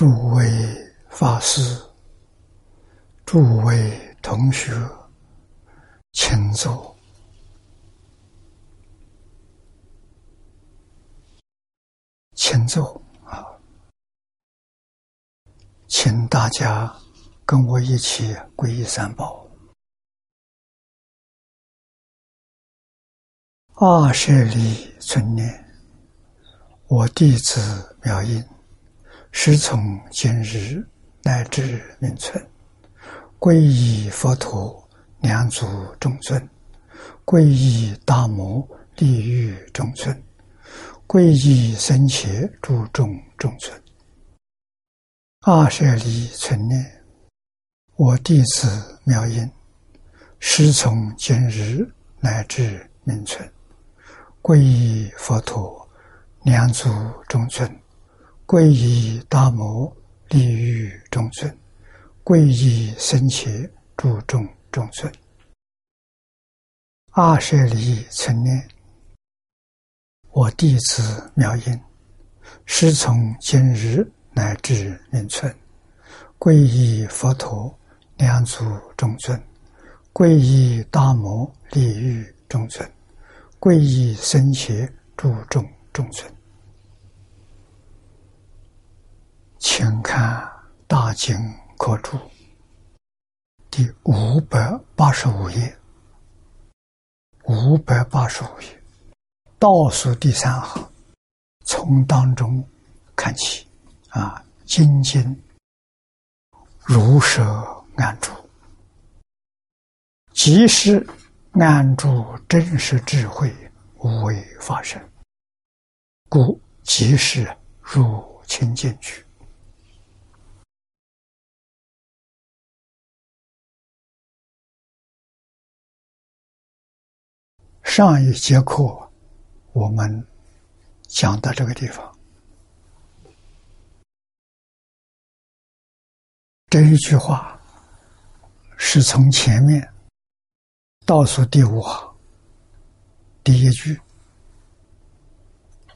诸位法师、诸位同学，请坐，请坐啊！请大家跟我一起皈依三宝。二舍里存念，我弟子妙音。师从今日乃至明存，皈依佛陀，两足众尊；皈依大摩，利欲众尊；皈依僧伽，诸众众尊。二舍离存念，我弟子妙音，师从今日乃至明存，皈依佛陀，两足众尊。皈依大摩利欲众尊，皈依僧伽诸众众尊。二舍离存念，我弟子妙音，师从今日乃至命存，皈依佛陀两足众尊，皈依大摩利欲众尊，皈依僧伽诸众众尊。请看《大经科注》第五百八十五页，五百八十五页。倒数第三行，从当中看起。啊，精进如舍安住，即是安住真实智慧无为发生，故即是入清净去。上一节课，我们讲到这个地方，这一句话是从前面倒数第五行第一句《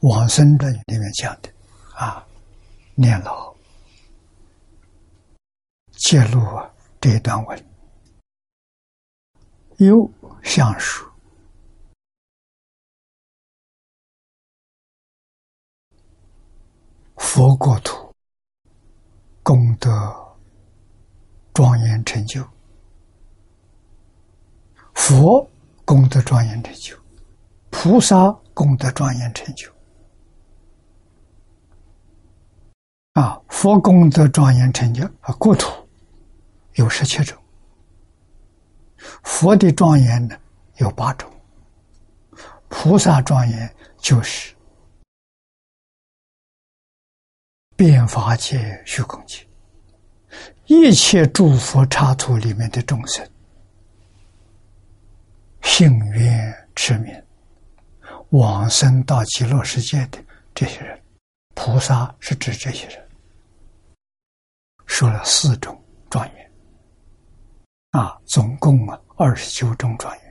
往生论》里面讲的啊，念老揭露这一段文，又相书。佛国土功德庄严成就，佛功德庄严成就，菩萨功德庄严成就。啊，佛功德庄严成就啊，国土有十七种，佛的庄严呢有八种，菩萨庄严就是。变法界、虚空界，一切诸佛刹土里面的众生，幸愿持名，往生到极乐世界的这些人，菩萨是指这些人，说了四种庄严，啊，总共啊二十九种庄严。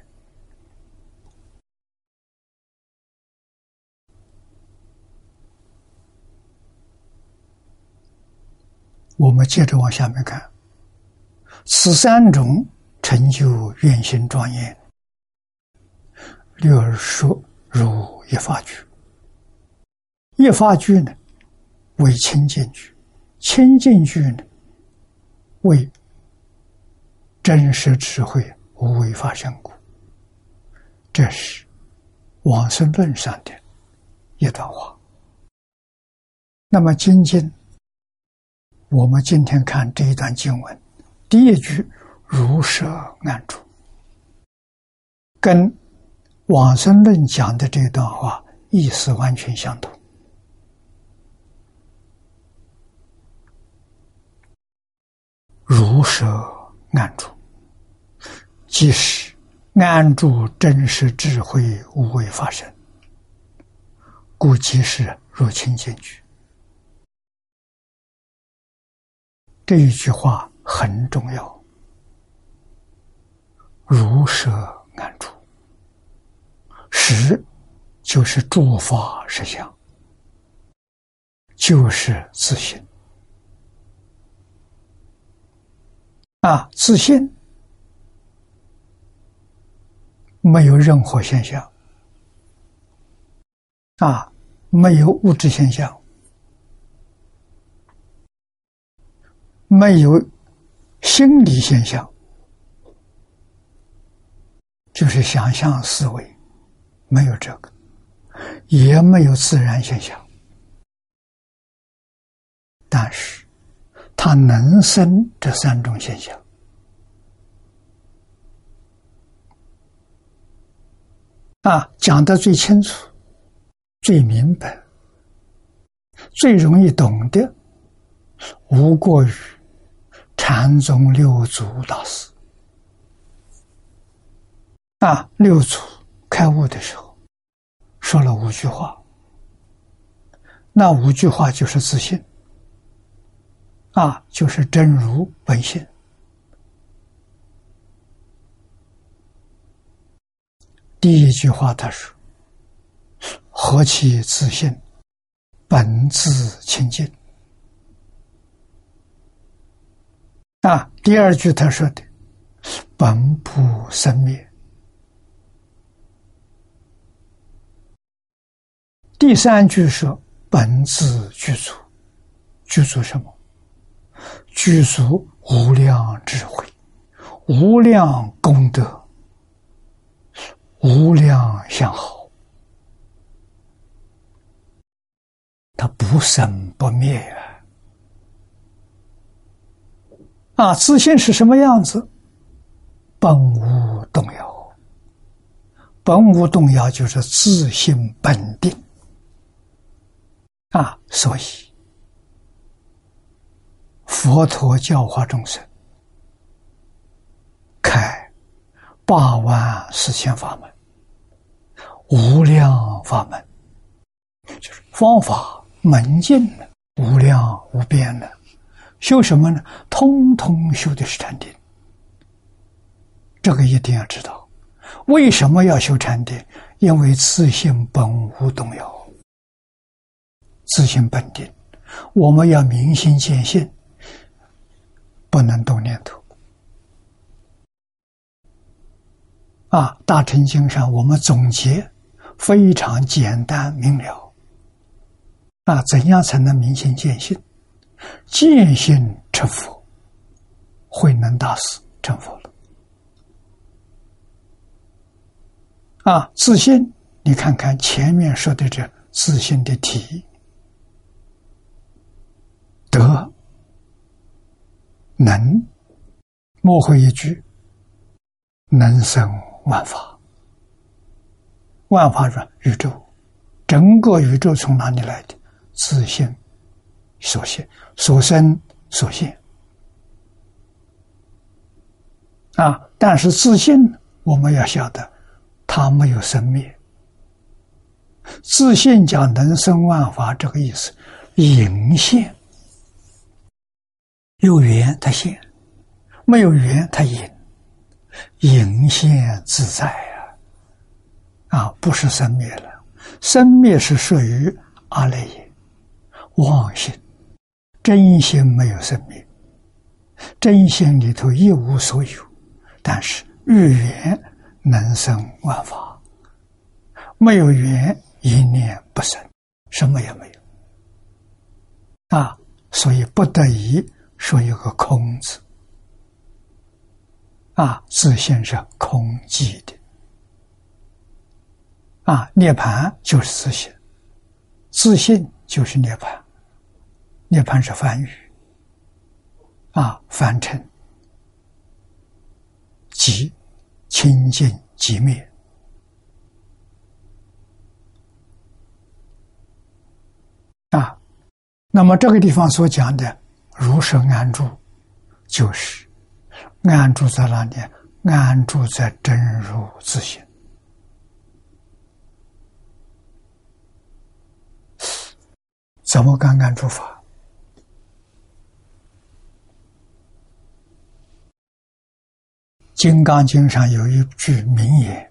我们接着往下面看，此三种成就愿心庄严，略而说如一法句。一法句呢，为清净句；清净句呢，为真实智慧无为法相故。这是往生论上的一段话。那么精进。我们今天看这一段经文，第一句“如舍安住”，跟往生论讲的这段话意思完全相同。如舍安住，即是安住真实智慧无为发生，故即是入清净句。这一句话很重要，如舍安住，实就是诸法实相，就是自信。啊，自信没有任何现象，啊，没有物质现象，没有心理现象，就是想象思维，没有这个，也没有自然现象，但是。它能生这三种现象啊，讲的最清楚、最明白、最容易懂的，无过于禅宗六祖大师啊。六祖开悟的时候说了五句话，那五句话就是自信。啊，就是真如本性。第一句话他说：“何其自信，本自清净。”啊，第二句他说的：“本不生灭。”第三句说：“本自具足，具足什么？”具足无量智慧、无量功德、无量相好，它不生不灭啊！啊，自信是什么样子？本无动摇，本无动摇就是自信本定啊！所以。佛陀教化众生，开八万四千法门，无量法门，就是方法门径的无量无边的，修什么呢？通通修的是禅定。这个一定要知道，为什么要修禅定？因为自性本无动摇，自性本定，我们要明心见性。不能动念头啊！大乘经上我们总结非常简单明了啊！怎样才能明心见性？见性成佛，慧能大师成佛了啊！自信，你看看前面说的这自信的体德。能，莫会一句，能生万法，万法是宇宙，整个宇宙从哪里来的？自信所现，所生所现。啊！但是自信，我们要晓得，它没有生灭。自信讲能生万法，这个意思，隐现。有缘他现，没有缘他隐，隐现自在啊！啊，不是生灭了，生灭是属于阿赖耶妄心，真心没有生灭，真心里头一无所有，但是遇缘能生万法，没有缘一念不生，什么也没有。啊，所以不得已。说有个空字，啊，自信是空寂的，啊，涅盘就是自信，自信就是涅盘，涅盘是梵语，啊，凡尘即清净即灭，啊，那么这个地方所讲的。如是安住，就是安住在哪里？安住在真如自性。怎么个安住法？《金刚经上有一句名言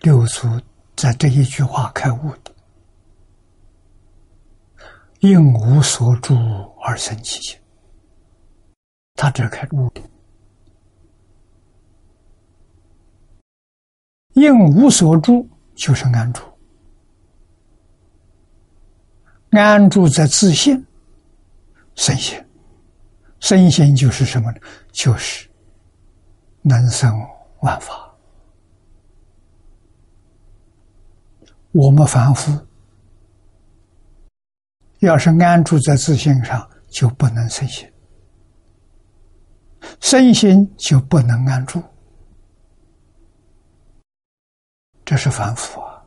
六祖在这一句话开悟的。应无所住而生其心。他这开悟的。应无所住就是安住。安住在自心神仙神仙就是什么呢？就是能生万法。我们凡夫要是安住在自信上，就不能生心，身心就不能安住。这是凡夫啊！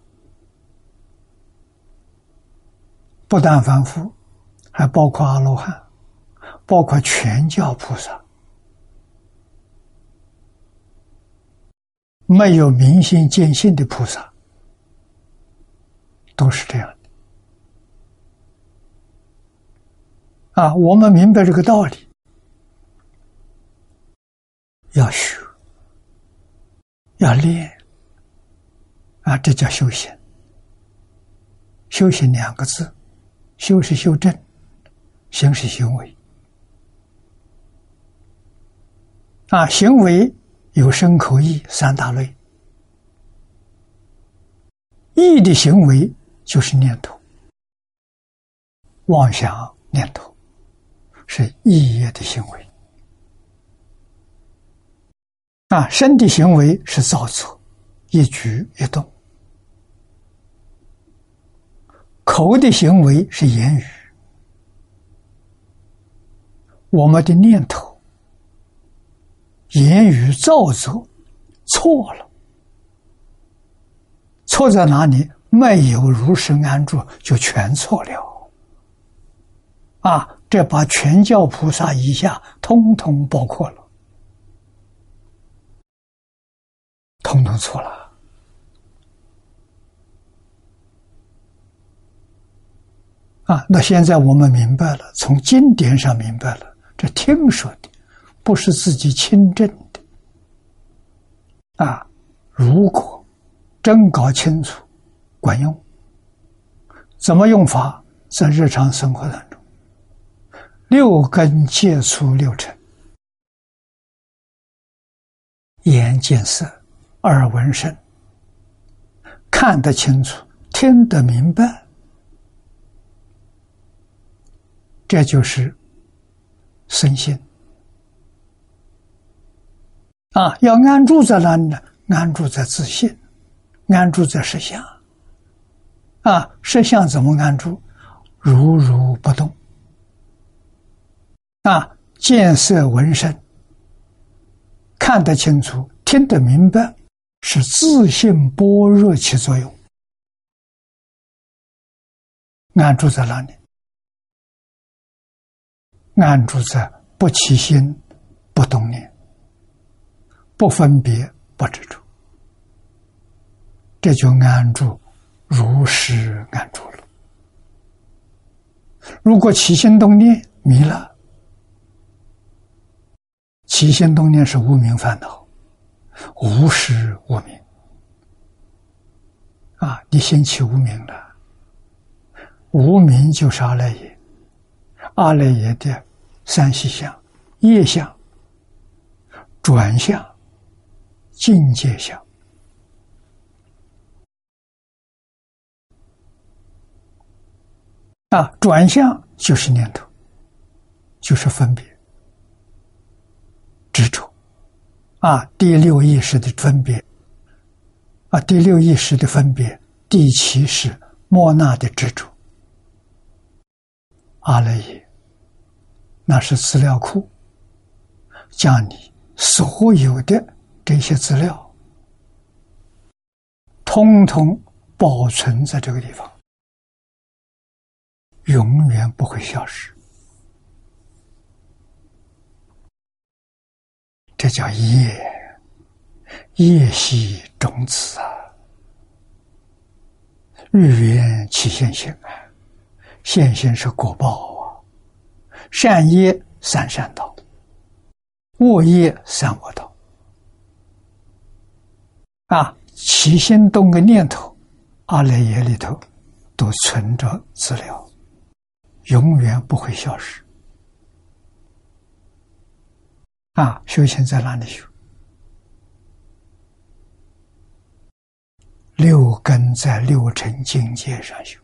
不但凡夫，还包括阿罗汉，包括全教菩萨，没有明心见性的菩萨。都是这样的啊！我们明白这个道理，要学，要练啊！这叫修行。修行两个字，修是修正，行是行为啊！行为有身口意三大类，意的行为。就是念头，妄想念头是意业的行为啊，身的行为是造作，一举一动；口的行为是言语。我们的念头、言语造作错了，错在哪里？没有如实安住，就全错了。啊，这把全教菩萨以下通通包括了，通通错了。啊，那现在我们明白了，从经典上明白了，这听说的，不是自己亲证的。啊，如果真搞清楚。管用？怎么用法？在日常生活当中，六根接触六尘：眼见色，耳闻声，看得清楚，听得明白，这就是身心啊！要安住在哪里呢？安住在自信，安住在实相。啊，实相怎么安住？如如不动。啊，见色闻声，看得清楚，听得明白，是自信般若起作用。安住在哪里？安住在不起心、不动念、不分别、不执着，这就安住。如实安住了。如果起心动念迷了，起心动念是无名烦恼，无实无名啊！你先起无名了，无名就是阿赖耶，阿赖耶的三细相、业相、转向、境界下。啊，转向就是念头，就是分别、执着。啊，第六意识的分别，啊，第六意识的分别，第七是莫那的执着。阿赖耶，那是资料库，将你所有的这些资料，通通保存在这个地方。永远不会消失，这叫业，业系种子啊，日缘起现行啊，现行是果报啊，善业三善道，恶业三恶道，啊，起心动个念头，阿赖耶里头都存着资料。永远不会消失啊！修行在哪里修？六根在六尘境界上修，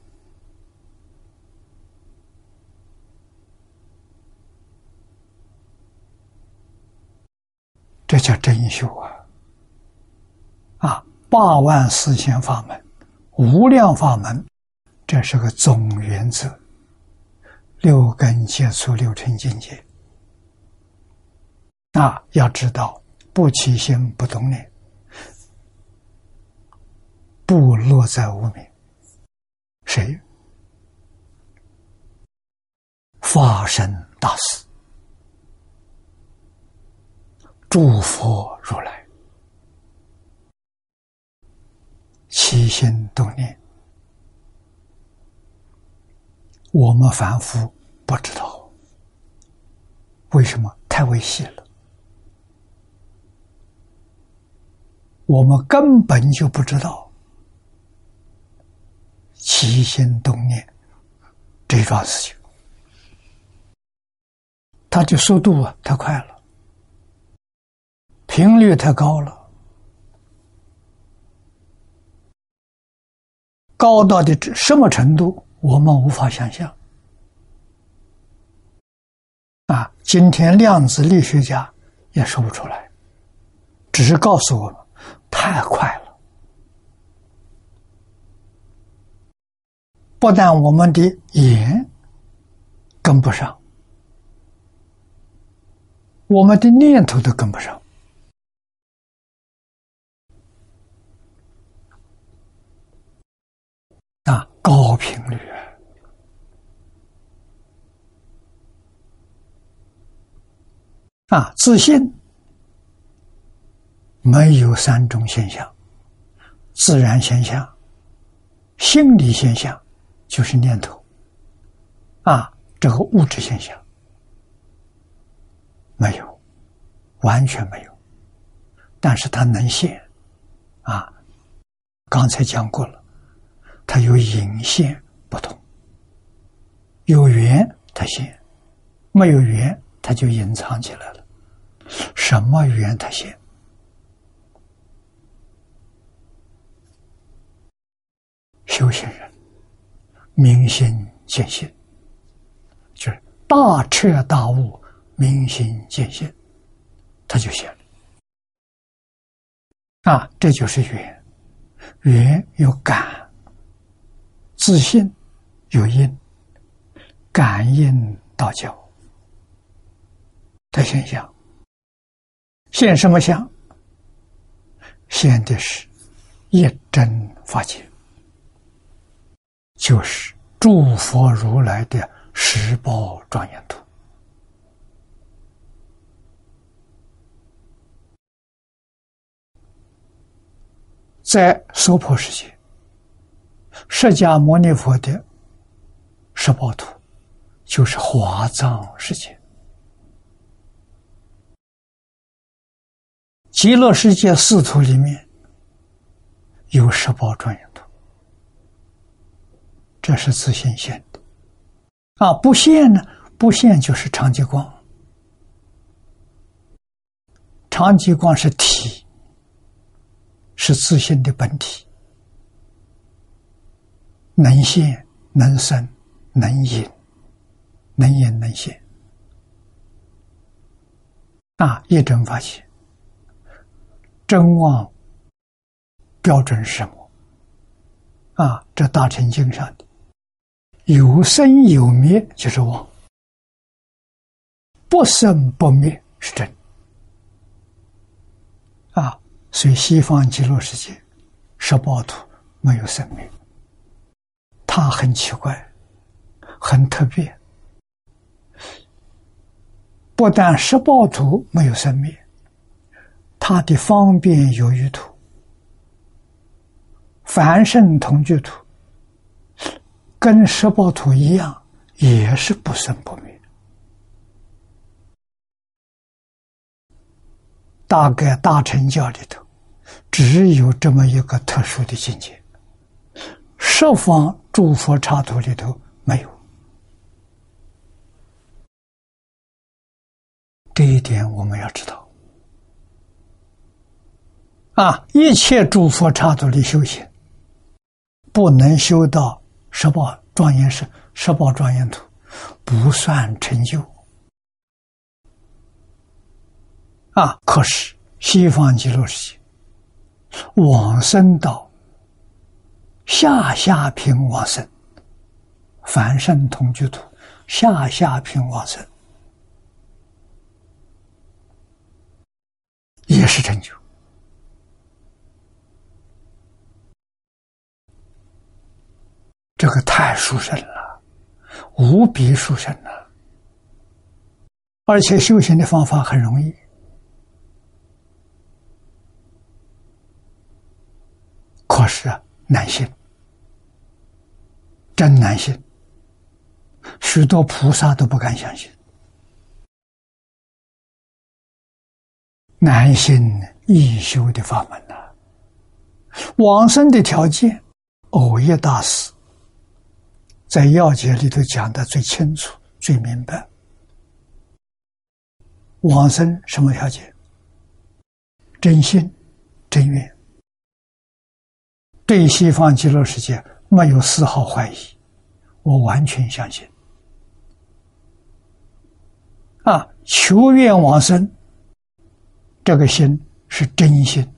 这叫真修啊！八万四千法门，无量法门，这是个总原则。六根接触六尘境界，那，要知道不起心不动念。不落在无名，谁？法身大事，诸佛如来，起心动念，我们凡夫不知道，为什么？太危险了，我们根本就不知道。起心动念，这桩事情，它的速度啊太快了，频率太高了，高到的什么程度，我们无法想象。啊，今天量子力学家也说不出来，只是告诉我们，太快了。不但我们的眼跟不上，我们的念头都跟不上啊！高频率啊！自信没有三种现象：自然现象、心理现象。就是念头，啊，这个物质现象没有，完全没有，但是它能现，啊，刚才讲过了，它有隐现不同，有缘它现，没有缘它就隐藏起来了，什么缘它现？修行人。明心见性，就是大彻大悟，明心见性，他就现了。啊，这就是缘，缘有感，自信有因，感应道教的现象，现什么相？现的是一真法界。就是诸佛如来的十宝庄严图，在娑婆世界，释迦牟尼佛的十宝图，就是华藏世界；极乐世界四图里面有十宝庄严图。这是自信现的，啊，不现呢？不现就是长极光，长极光是体，是自信的本体，能现能生能隐，能隐能现，啊，一真发现，真妄标准是什么？啊，这大乘经上的。有生有灭就是妄，不生不灭是真。啊，所以西方极乐世界十八图没有生命，它很奇怪，很特别。不但十报图没有生灭，它的方便有余图、凡圣同居图。跟十报图一样，也是不生不灭。大概大乘教里头，只有这么一个特殊的境界，十方诸佛刹土里头没有。这一点我们要知道。啊，一切诸佛刹土的修行，不能修到十宝庄严时十宝庄严土，不算成就。啊！可是西方极乐世界往生到下下品往生，凡圣同居土下下品往生，也是成就。这个太殊胜了，无比殊胜了，而且修行的方法很容易。可是难信，真难信，许多菩萨都不敢相信。难信易修的法门呐，往生的条件，偶业大师在要解里头讲的最清楚、最明白。往生什么条件？真心、真愿。对西方极乐世界没有丝毫怀疑，我完全相信。啊，求愿往生，这个心是真心，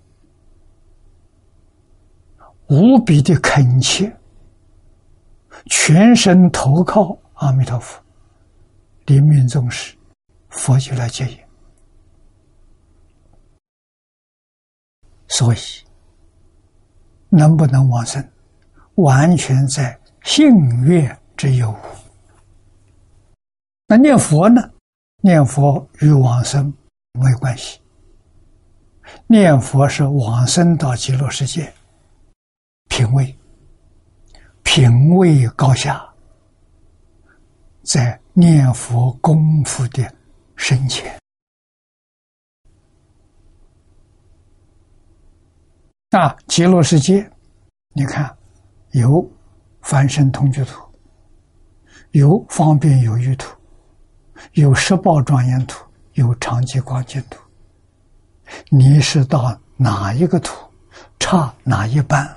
无比的恳切，全身投靠阿弥陀佛，临命终时，佛就来接引，所以。能不能往生，完全在信愿之有。那念佛呢？念佛与往生没有关系。念佛是往生到极乐世界，品位，品位高下，在念佛功夫的深浅。啊，极乐世界，你看，有凡身通居土，有方便有余土，有十宝庄严土，有长吉光净土。你是到哪一个土，差哪一半？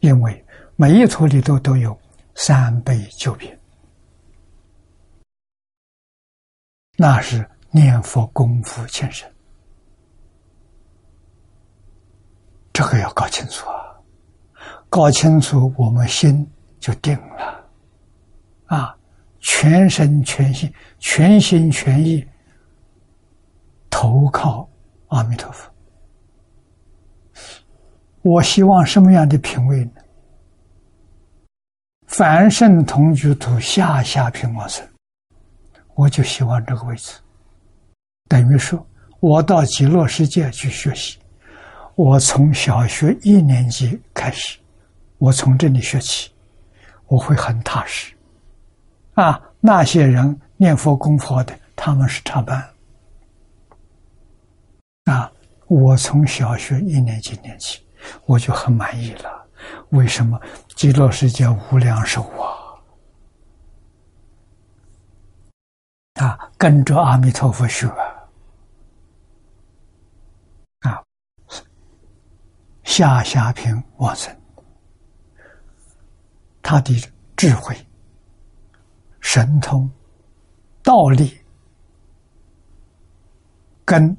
因为每一土里头都有三倍九品，那是念佛功夫前身。这个要搞清楚啊！搞清楚，我们心就定了啊！全身全心、全心全意投靠阿弥陀佛。我希望什么样的品位呢？凡圣同居土下下品往生，我就希望这个位置。等于说，我到极乐世界去学习。我从小学一年级开始，我从这里学起，我会很踏实。啊，那些人念佛功佛的，他们是插班。啊，我从小学一年级念起，我就很满意了。为什么？极乐世界无量寿啊！啊，跟着阿弥陀佛学。下下品往生，他的智慧、神通、道力，跟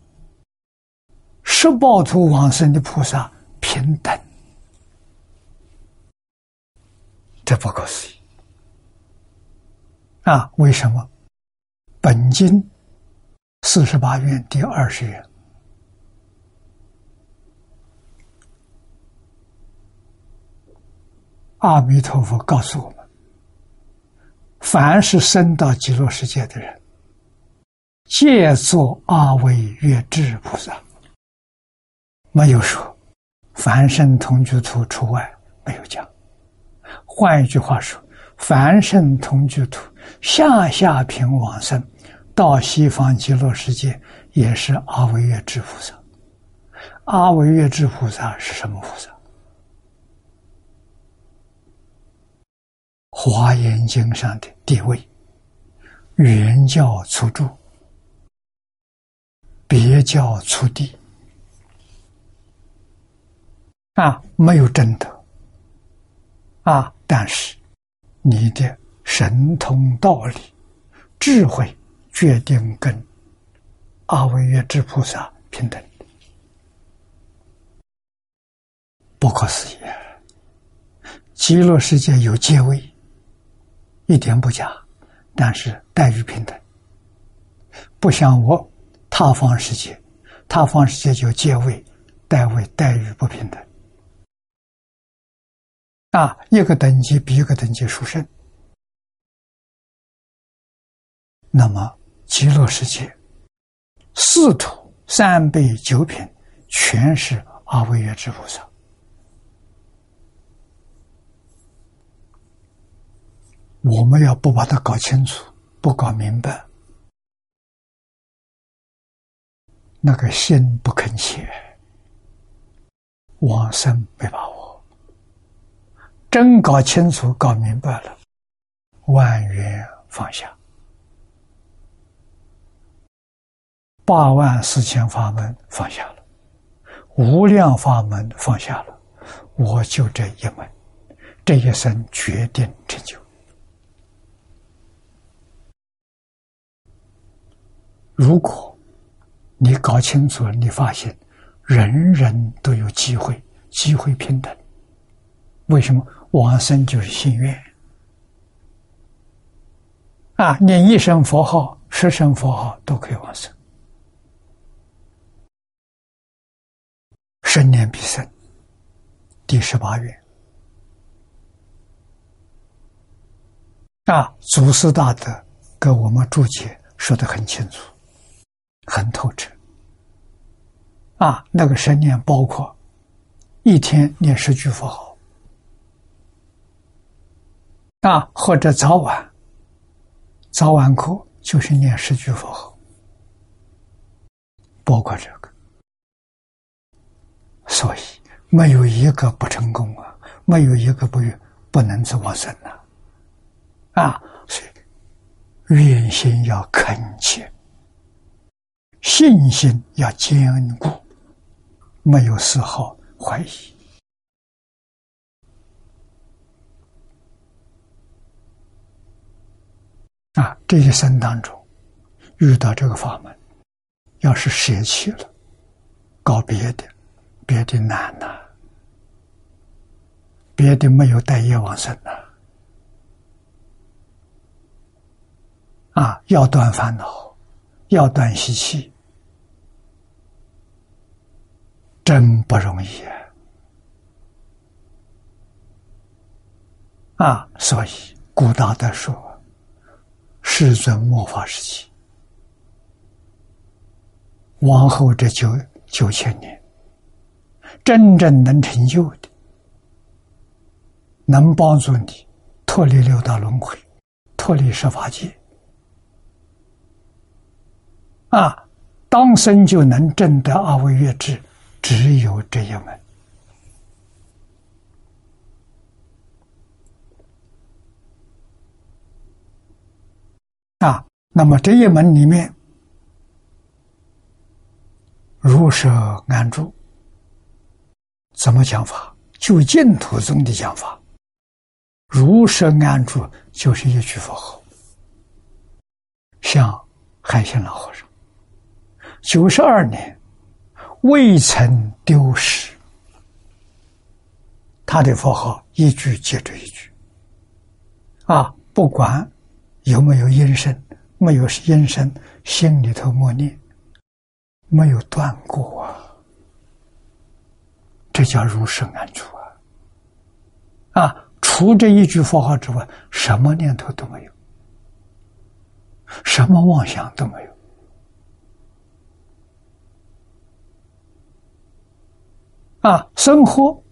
十报图往生的菩萨平等，这不可思议啊！为什么？本经四十八愿第二十愿。阿弥陀佛告诉我们：凡是生到极乐世界的人，皆作阿惟越智菩萨。没有说凡圣同居土除外，没有讲。换一句话说，凡圣同居土下下品往生到西方极乐世界，也是阿惟越智菩萨。阿惟越智菩萨是什么菩萨？华严经上的地位，原教初住，别教初地，啊，没有真德，啊，但是你的神通道理、智慧，决定跟阿惟越智菩萨平等。不可思议！极乐世界有阶位，一点不假，但是待遇平等，不像我他方世界，他方世界就借位、待位待遇不平等。啊，一个等级比一个等级殊胜。那么极乐世界四土三辈九品，全是阿惟越之菩萨。我们要不把它搞清楚，不搞明白，那个心不肯切，往生没把握。真搞清楚、搞明白了，万缘放下，八万四千法门放下了，无量法门放下了，我就这一门，这一生决定成就。如果你搞清楚了，你发现人人都有机会，机会平等。为什么往生就是心愿？啊，念一声佛号、十声佛号都可以往生，生念必生。第十八愿啊，祖师大德给我们注解说的很清楚。很透彻，啊，那个神念包括一天念十句佛号，啊，或者早晚，早晚课就是念十句佛号，包括这个，所以没有一个不成功啊，没有一个不不能做往生的，啊，所以愿心要恳切。信心要坚固，没有丝毫怀疑。啊，这一生当中遇到这个法门，要是舍弃了，搞别的，别的难呐，别的没有带业往生呐。啊，要断烦恼，要断习气。真不容易啊！啊所以古大德说：“世尊末法时期，往后这九九千年，真正能成就的，能帮助你脱离六道轮回，脱离十法界，啊，当生就能证得阿惟越智。”只有这一门啊，那么这一门里面，如舍安住，怎么讲法？就净土中的讲法，如舍安住就是一句佛号，像海心老和尚，九十二年。未曾丢失，他的佛号一句接着一句，啊，不管有没有音声，没有音声，心里头默念，没有断过啊，这叫如是安住啊！啊，除这一句佛号之外，什么念头都没有，什么妄想都没有。啊，生活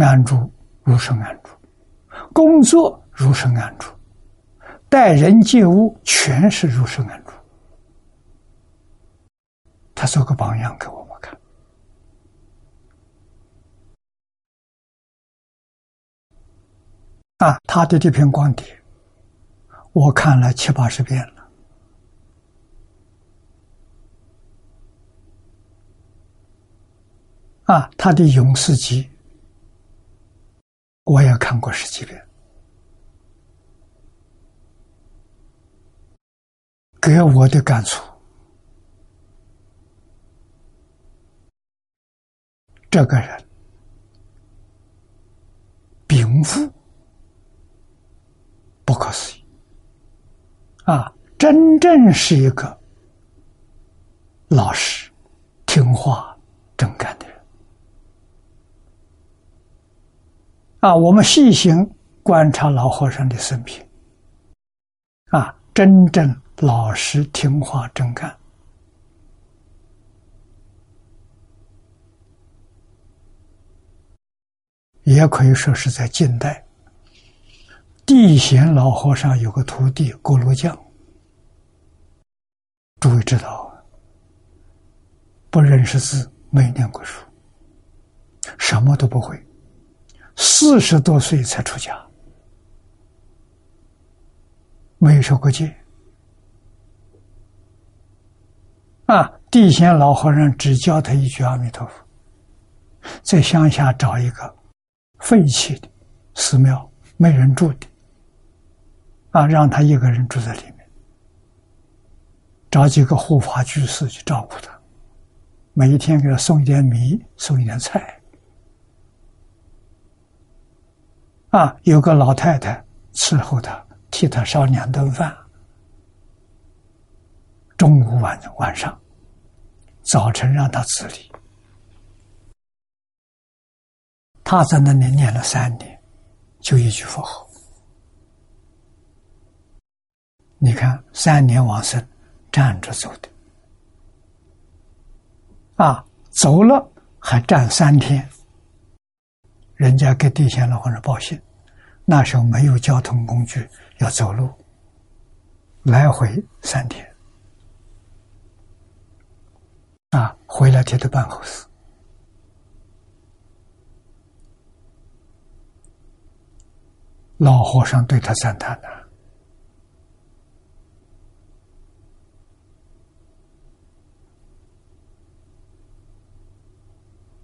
安住如是安住，工作如是安住，待人接物全是如是安住。他做个榜样给我们看。啊，他的这篇光碟，我看了七八十遍了。啊，他的《勇士集》我也看过十几遍，给我的感触，这个人禀赋不可思议啊！真正是一个老实、听话、正干的人。啊，我们细心观察老和尚的生平，啊，真正老实听话真干，也可以说是在近代，地贤老和尚有个徒弟锅炉匠，诸位知道，不认识字，没念过书，什么都不会。四十多岁才出家，没有受过戒。啊，地仙老和尚只教他一句阿弥陀佛，在乡下找一个废弃的寺庙，没人住的，啊，让他一个人住在里面，找几个护法居士去照顾他，每一天给他送一点米，送一点菜。啊，有个老太太伺候他，替他烧两顿饭，中午晚晚上，早晨让他自理。他在那里念了三年，就一句佛号。你看，三年往生，站着走的，啊，走了还站三天。人家给地仙老和尚报信，那时候没有交通工具，要走路，来回三天，啊，回来贴的办后事。老和尚对他赞叹呐：“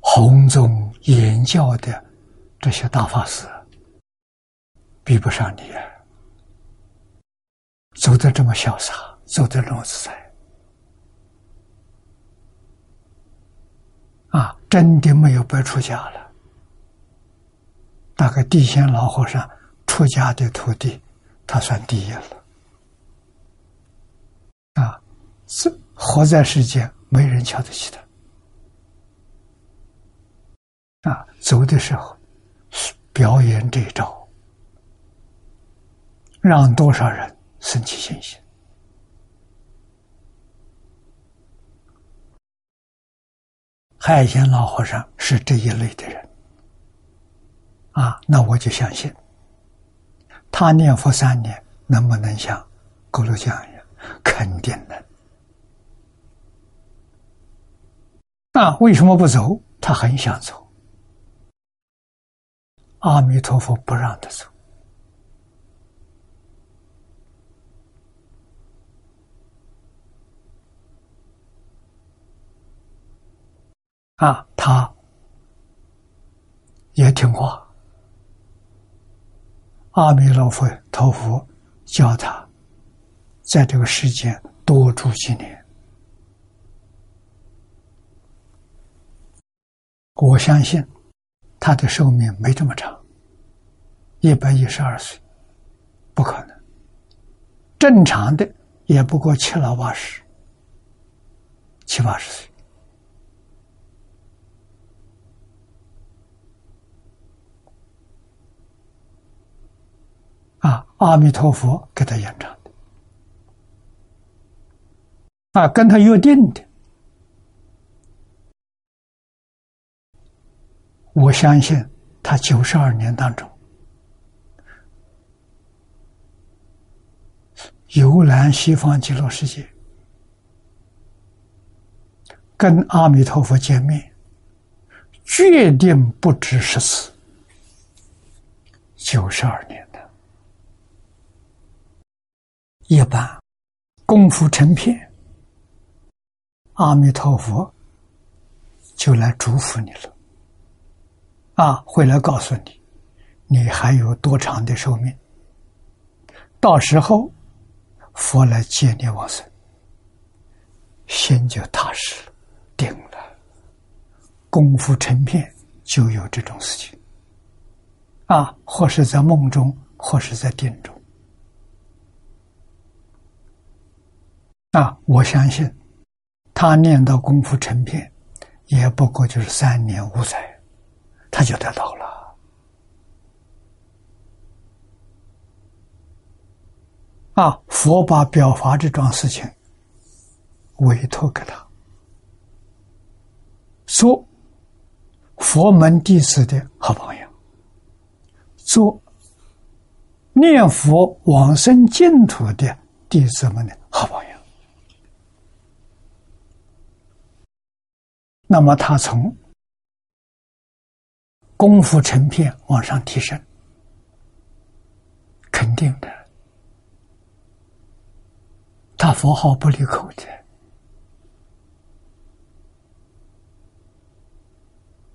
弘宗言教的。”这些大法师比不上你啊！走得这么潇洒，走得这么自在，啊，真的没有白出家了。大概地仙老和尚出家的徒弟，他算第一了。啊，是活在世间，没人瞧得起他。啊，走的时候。表演这一招，让多少人生起信心？海贤老和尚是这一类的人啊，那我就相信，他念佛三年能不能像勾罗匠一样？肯定能。那为什么不走？他很想走。阿弥陀佛不让他走啊，他也听话。阿弥陀佛，陀佛叫他在这个世间多住几年。我相信。他的寿命没这么长，一百一十二岁，不可能。正常的也不过七老八十，七八十岁。啊，阿弥陀佛给他延长的，啊，跟他约定的。我相信他九十二年当中游览西方极乐世界，跟阿弥陀佛见面，决定不止十次。九十二年的，一般功夫成片，阿弥陀佛就来祝福你了。啊，回来告诉你，你还有多长的寿命？到时候佛来接你往生，心就踏实了，定了。功夫成片就有这种事情啊，或是在梦中，或是在定中啊。我相信他念到功夫成片，也不过就是三年五载，他就得到了。啊！佛把表法这桩事情委托给他，做佛门弟子的好朋友，做念佛往生净土的弟子们的好朋友。那么他从功夫成片往上提升，肯定的。他佛号不离口的，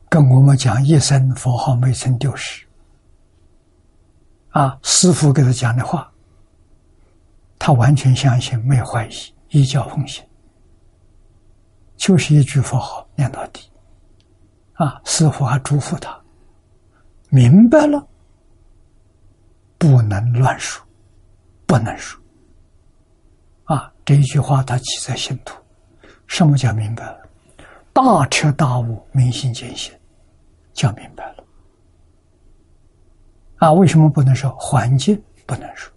跟我们讲一生佛号没曾丢失。啊，师傅给他讲的话，他完全相信，没有怀疑，一教奉行，就是一句佛号念到底。啊，师傅还嘱咐他，明白了，不能乱说，不能说。啊，这一句话他记在心头。什么叫明白了？大彻大悟，明心见性，叫明白了。啊，为什么不能说环境不能说？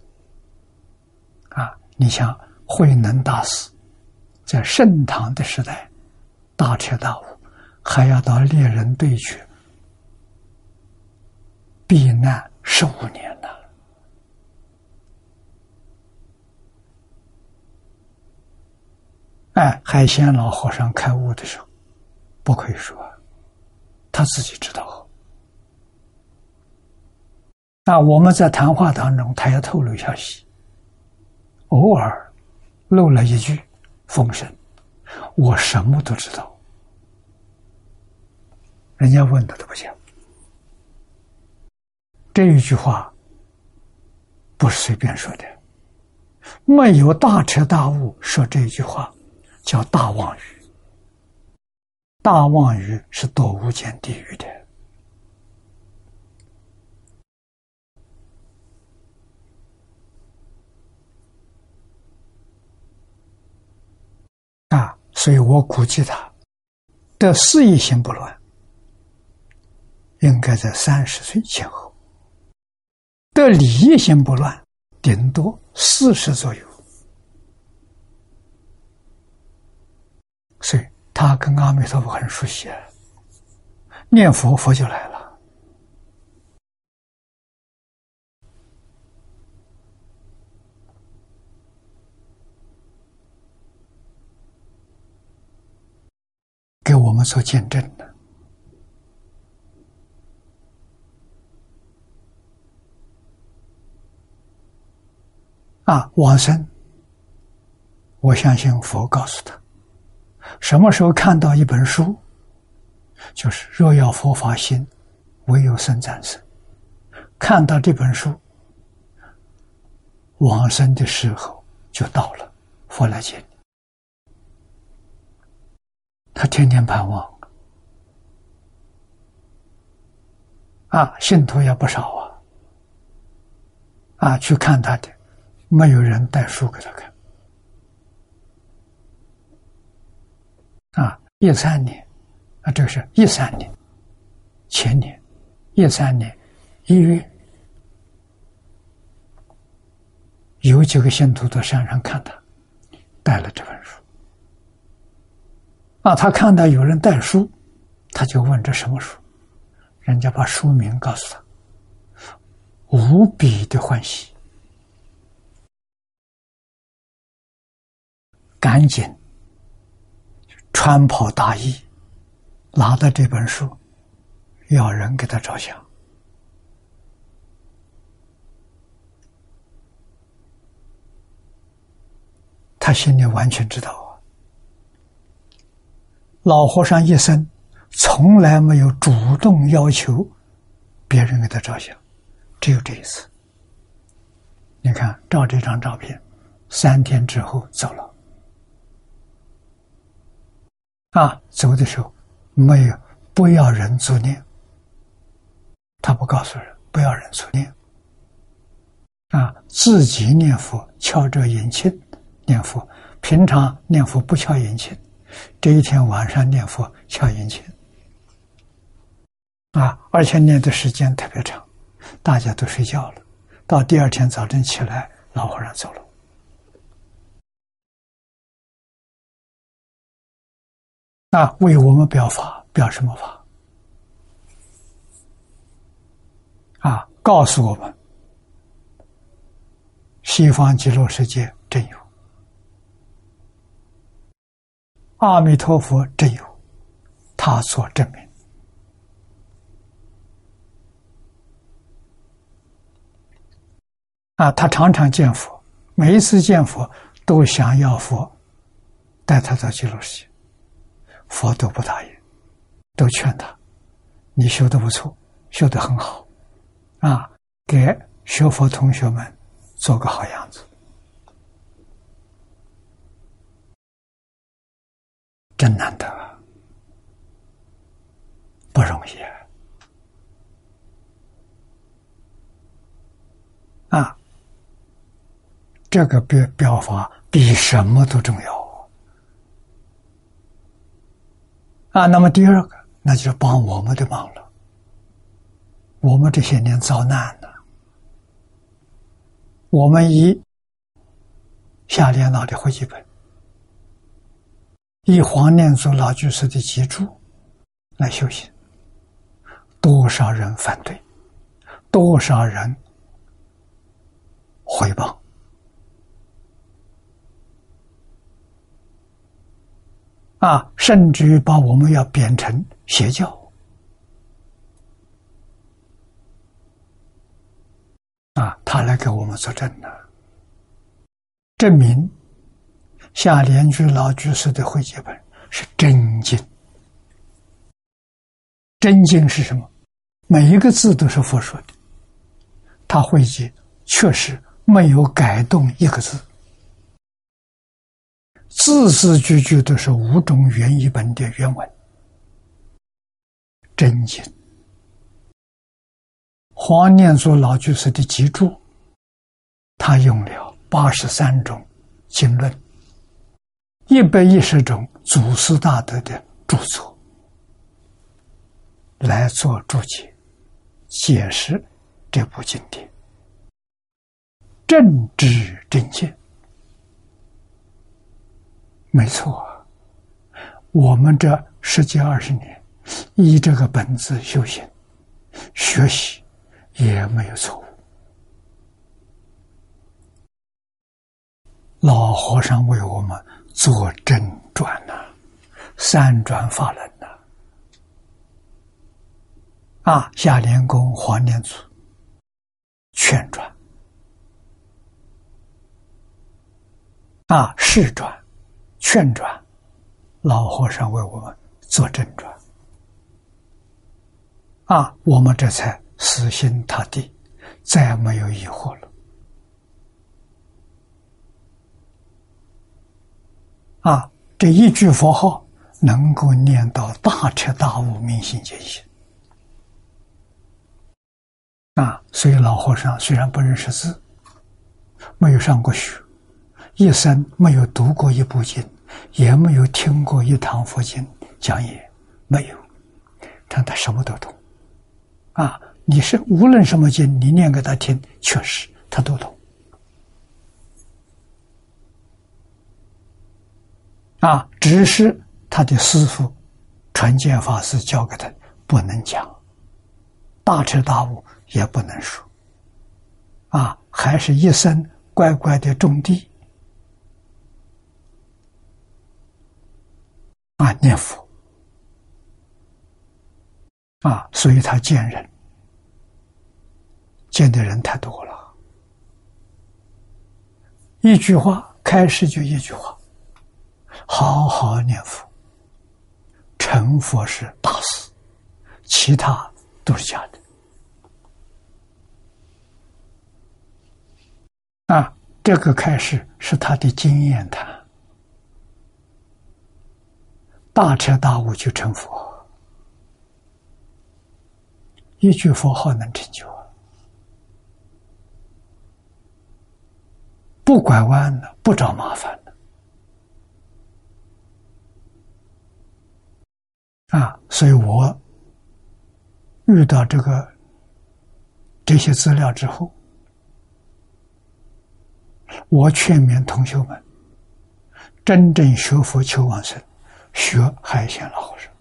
啊，你像慧能大师，在盛唐的时代，大彻大悟，还要到猎人队去避难十五年了。哎，海鲜老和尚开悟的时候，不可以说，他自己知道。那我们在谈话当中，他要透露消息，偶尔漏了一句风声，我什么都知道，人家问他都不讲。这一句话不是随便说的，没有大彻大悟说这一句话。叫大妄语，大妄语是堕无间地狱的啊！所以我估计他的事业心不乱，应该在三十岁前后；的理业心不乱，顶多四十左右。所以他跟阿弥陀佛很熟悉，念佛佛就来了，给我们做见证的啊！往生，我相信佛告诉他。什么时候看到一本书，就是若要佛法兴，唯有生战胜。看到这本书，往生的时候就到了，佛来接你。他天天盼望，啊，信徒也不少啊，啊，去看他的，没有人带书给他看。啊，一三年，啊，这个是一三年，前年，一三年一月，有几个信徒到山上看他，带了这本书。啊，他看到有人带书，他就问这什么书，人家把书名告诉他，无比的欢喜，赶紧。穿袍大衣，拿到这本书，要人给他照相。他心里完全知道啊，老和尚一生从来没有主动要求别人给他照相，只有这一次。你看，照这张照片，三天之后走了。啊，走的时候没有不要人作念，他不告诉人不要人作念。啊，自己念佛，敲着引磬念佛。平常念佛不敲引磬，这一天晚上念佛敲引磬。啊，而且念的时间特别长，大家都睡觉了。到第二天早晨起来，老和尚走了。啊，为我们表法，表什么法？啊，告诉我们，西方极乐世界真有，阿弥陀佛真有，他所证明。啊，他常常见佛，每一次见佛都想要佛带他到极乐世界，佛都不答应，都劝他：“你修的不错，修的很好，啊，给学佛同学们做个好样子，真难得啊，不容易啊！”啊。这个表表法比什么都重要啊！那么第二个，那就是帮我们的忙了。我们这些年遭难了，我们以夏莲老的会记本，以黄念祖老居士的脊柱来修行，多少人反对，多少人回报。啊，甚至于把我们要贬成邪教啊！他来给我们作证了，证明下莲居老居士的会解本是真经。真经是什么？每一个字都是佛说的，他会解确实没有改动一个字。字字句句都是五种原译本的原文，真经。黄念祖老居士的脊柱，他用了八十三种经论，一百一十种祖师大德的著作来做注解，解释这部经典，正知正见。没错，我们这十几二十年依这个本子修行、学习也没有错误。老和尚为我们做正转呐，三转法轮呐，啊，下莲宫黄莲祖劝转，啊，世转。劝转，老和尚为我们做正转，啊，我们这才死心塌地，再没有疑惑了。啊，这一句佛号能够念到大彻大悟、明心见性。啊，所以老和尚虽然不认识字，没有上过学。一生没有读过一部经，也没有听过一堂佛经讲演，没有，但他什么都懂。啊，你是无论什么经，你念给他听，确实他都懂。啊，只是他的师傅传见法师教给他，不能讲，大彻大悟也不能说。啊，还是一生乖乖的种地。啊念佛。啊所以他见人。见的人太多了。一句话开始就一句话。好好念佛。成佛是大事。其他都是假的。啊这个开始是他的经验谈。大彻大悟就成佛，一句佛号能成就，不拐弯的，不找麻烦的，啊，所以我遇到这个这些资料之后。我劝勉同学们，真正学佛求往生，学海鲜老和尚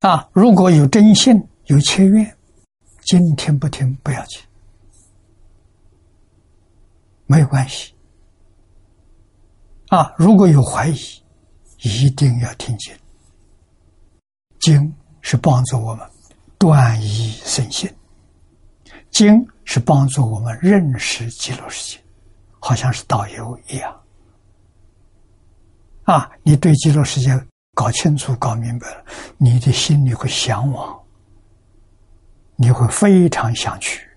啊！如果有真心，有切愿，今天不听不要紧，没有关系。啊，如果有怀疑，一定要听经。经是帮助我们断疑生信。经是帮助我们认识极乐世界，好像是导游一样。啊，你对极乐世界搞清楚、搞明白了，你的心里会向往，你会非常想去。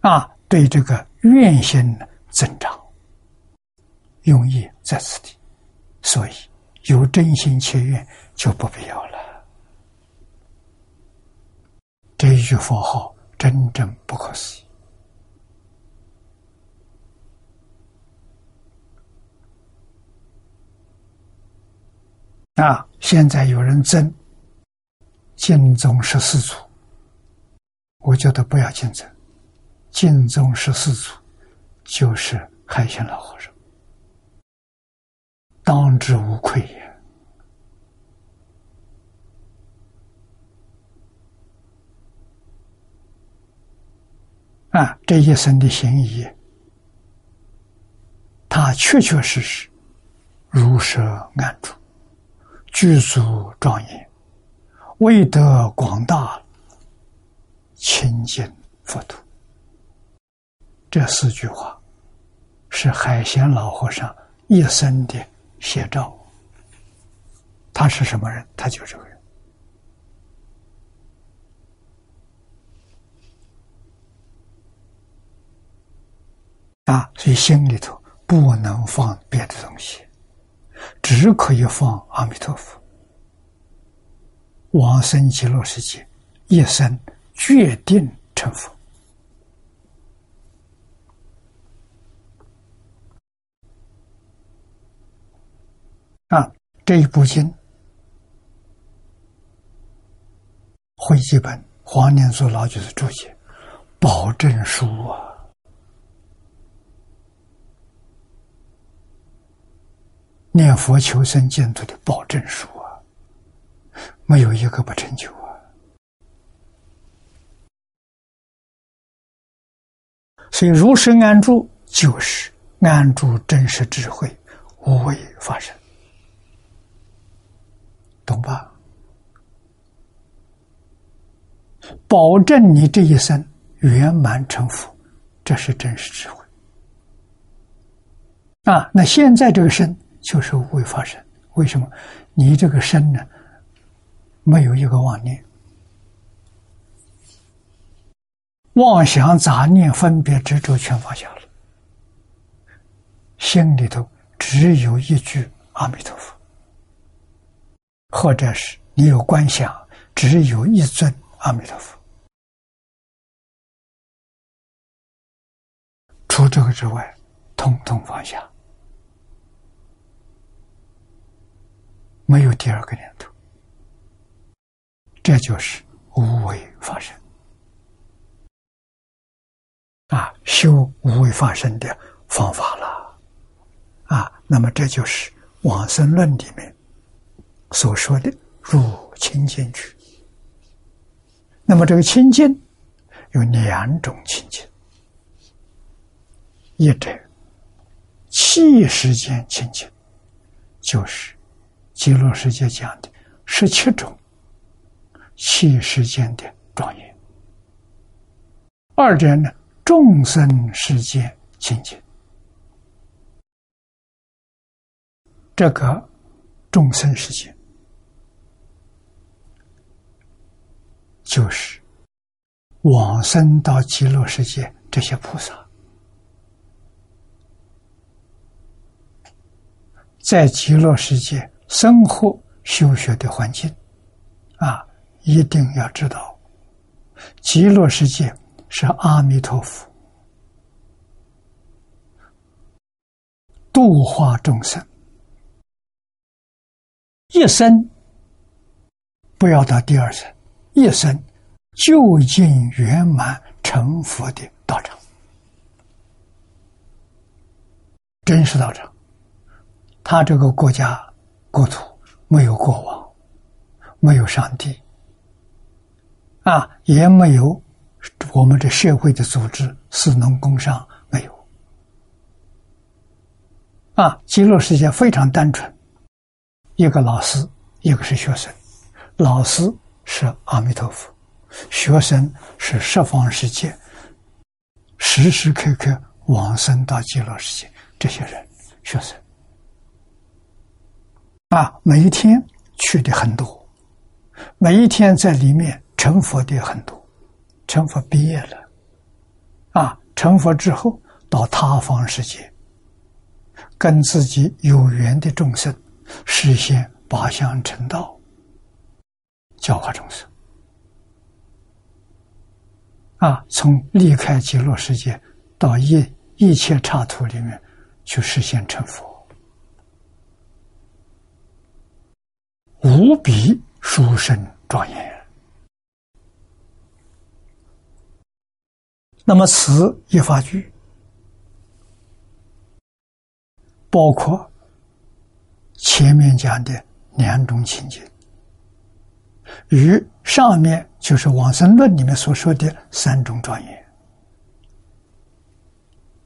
啊，对这个愿心增长，用意在此地，所以有真心切愿就不必要了。这一句佛号真正不可思议啊！现在有人争净宗十四祖，我觉得不要竞争。净宗十四祖就是海鲜老和尚，当之无愧也。啊，这一生的行医，他确确实实如实安住，具足庄严，为得广大清净佛土。这四句话是海贤老和尚一生的写照。他是什么人？他就这个人。啊，所以心里头不能放别的东西，只可以放阿弥陀佛。往生极乐世界，一生决定成佛。啊，这一部经会记本黄念祖老居士注解，保证书啊。念佛求生净土的保证书啊，没有一个不成就啊。所以如实安住，就是安住真实智慧，无为发生，懂吧？保证你这一生圆满成佛，这是真实智慧啊。那现在这个身。就是无为发生，为什么？你这个身呢，没有一个妄念、妄想、杂念、分别、执着，全放下了，心里头只有一句阿弥陀佛，或者是你有观想，只有一尊阿弥陀佛，除这个之外，通通放下。没有第二个念头，这就是无为发生啊！修无为发生的方法了啊！那么这就是往生论里面所说的入清净去。那么这个清净有两种清净，一者气时间清净，就是。极乐世界讲的十七种七世间的庄严，二者呢众生世界清净，这个众生世界就是往生到极乐世界这些菩萨，在极乐世界生活修学的环境，啊，一定要知道，极乐世界是阿弥陀佛。度化众生，一生不要到第二生，一生就近圆满成佛的道场，真实道场。他这个国家国土没有国王，没有上帝，啊，也没有我们这社会的组织，四农工商没有，啊，极乐世界非常单纯，一个老师，一个是学生，老师是阿弥陀佛，学生是十方世界，时时刻刻往生到极乐世界，这些人学生。啊，每一天去的很多，每一天在里面成佛的很多，成佛毕业了，啊，成佛之后到他方世界，跟自己有缘的众生实现八相成道，教化众生，啊，从离开极乐世界到一一切刹土里面去实现成佛。无比殊胜庄严。那么此一法句，包括前面讲的两种情景，与上面就是往生论里面所说的三种庄严。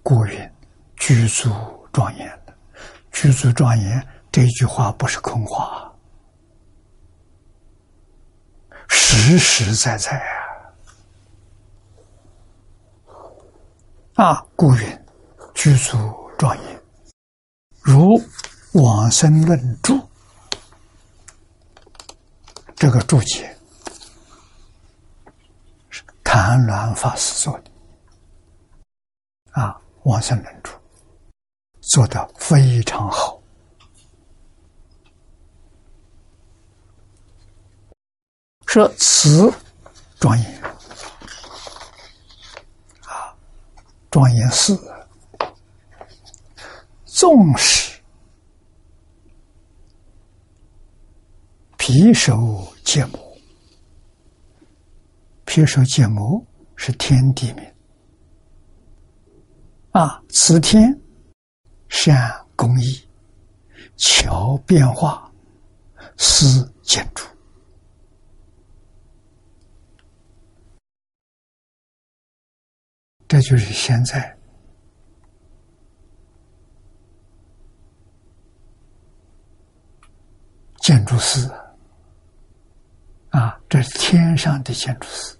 故云居住庄严的，居住庄严这句话不是空话。实实在在啊！啊，故云居住庄严，如往生论注这个注解是谭鸾法师做的啊，往生论注做的非常好。说此庄严啊，庄严寺，纵使皮首芥末，皮首芥末是天地名啊，此天善工艺，巧变化，思建筑。这就是现在建筑师啊，这是天上的建筑师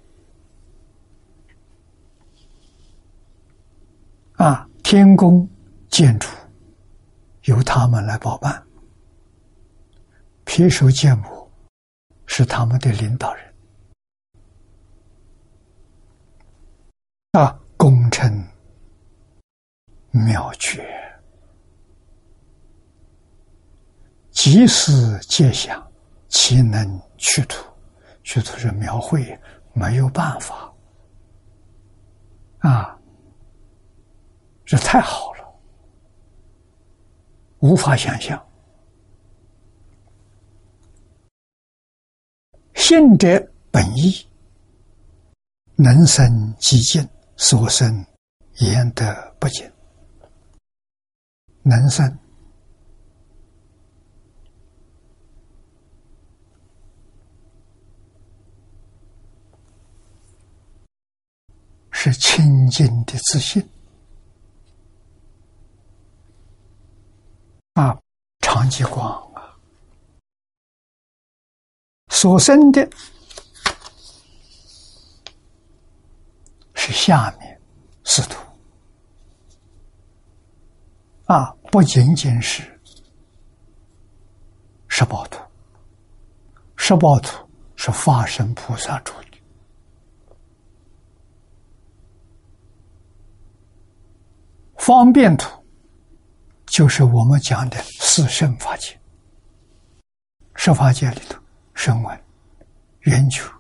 啊，天宫建筑由他们来包办，皮首建模是他们的领导人啊。妙绝，即时皆想，岂能去图？去图是描绘，没有办法啊！这太好了，无法想象。信者本意，能生极境。所生言得不尽，能生是清净的自信。啊，长极光啊，所生的。是下面四土那，不仅仅是十报图，十报图是化身菩萨主的。方便图就是我们讲的四圣法界，十法界里头，声闻、圆球、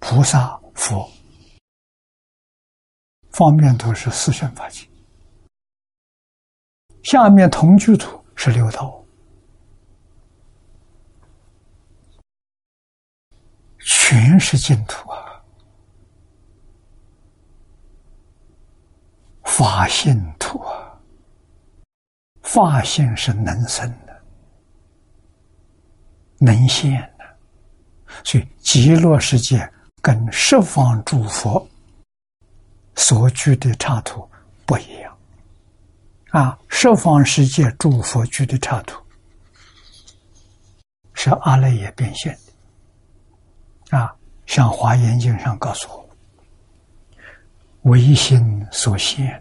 菩萨、佛，方便图是四圣法界。下面同居土是六道，全是净土啊。法性土啊，法性是能生的、能现的，所以极乐世界跟十方诸佛所居的刹土不一样。啊。十方世界诸佛具的刹土是阿赖耶变现的啊，像华严经上告诉我，唯心所现。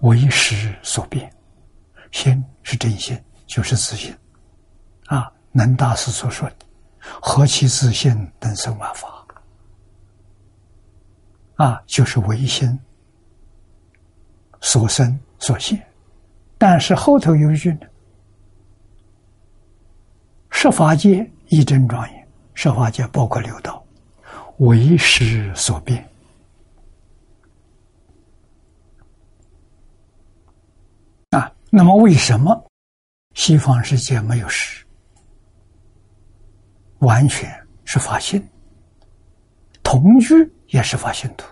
唯识所变，心是真心，就是自信。啊，南大师所说的“何其自信，能生万法”，啊，就是唯心所生所现。但是后头有一句呢：“设法界一真庄严，设法界包括六道，为识所变。”啊那么，为什么西方世界没有实？完全是发现，同居也是发现土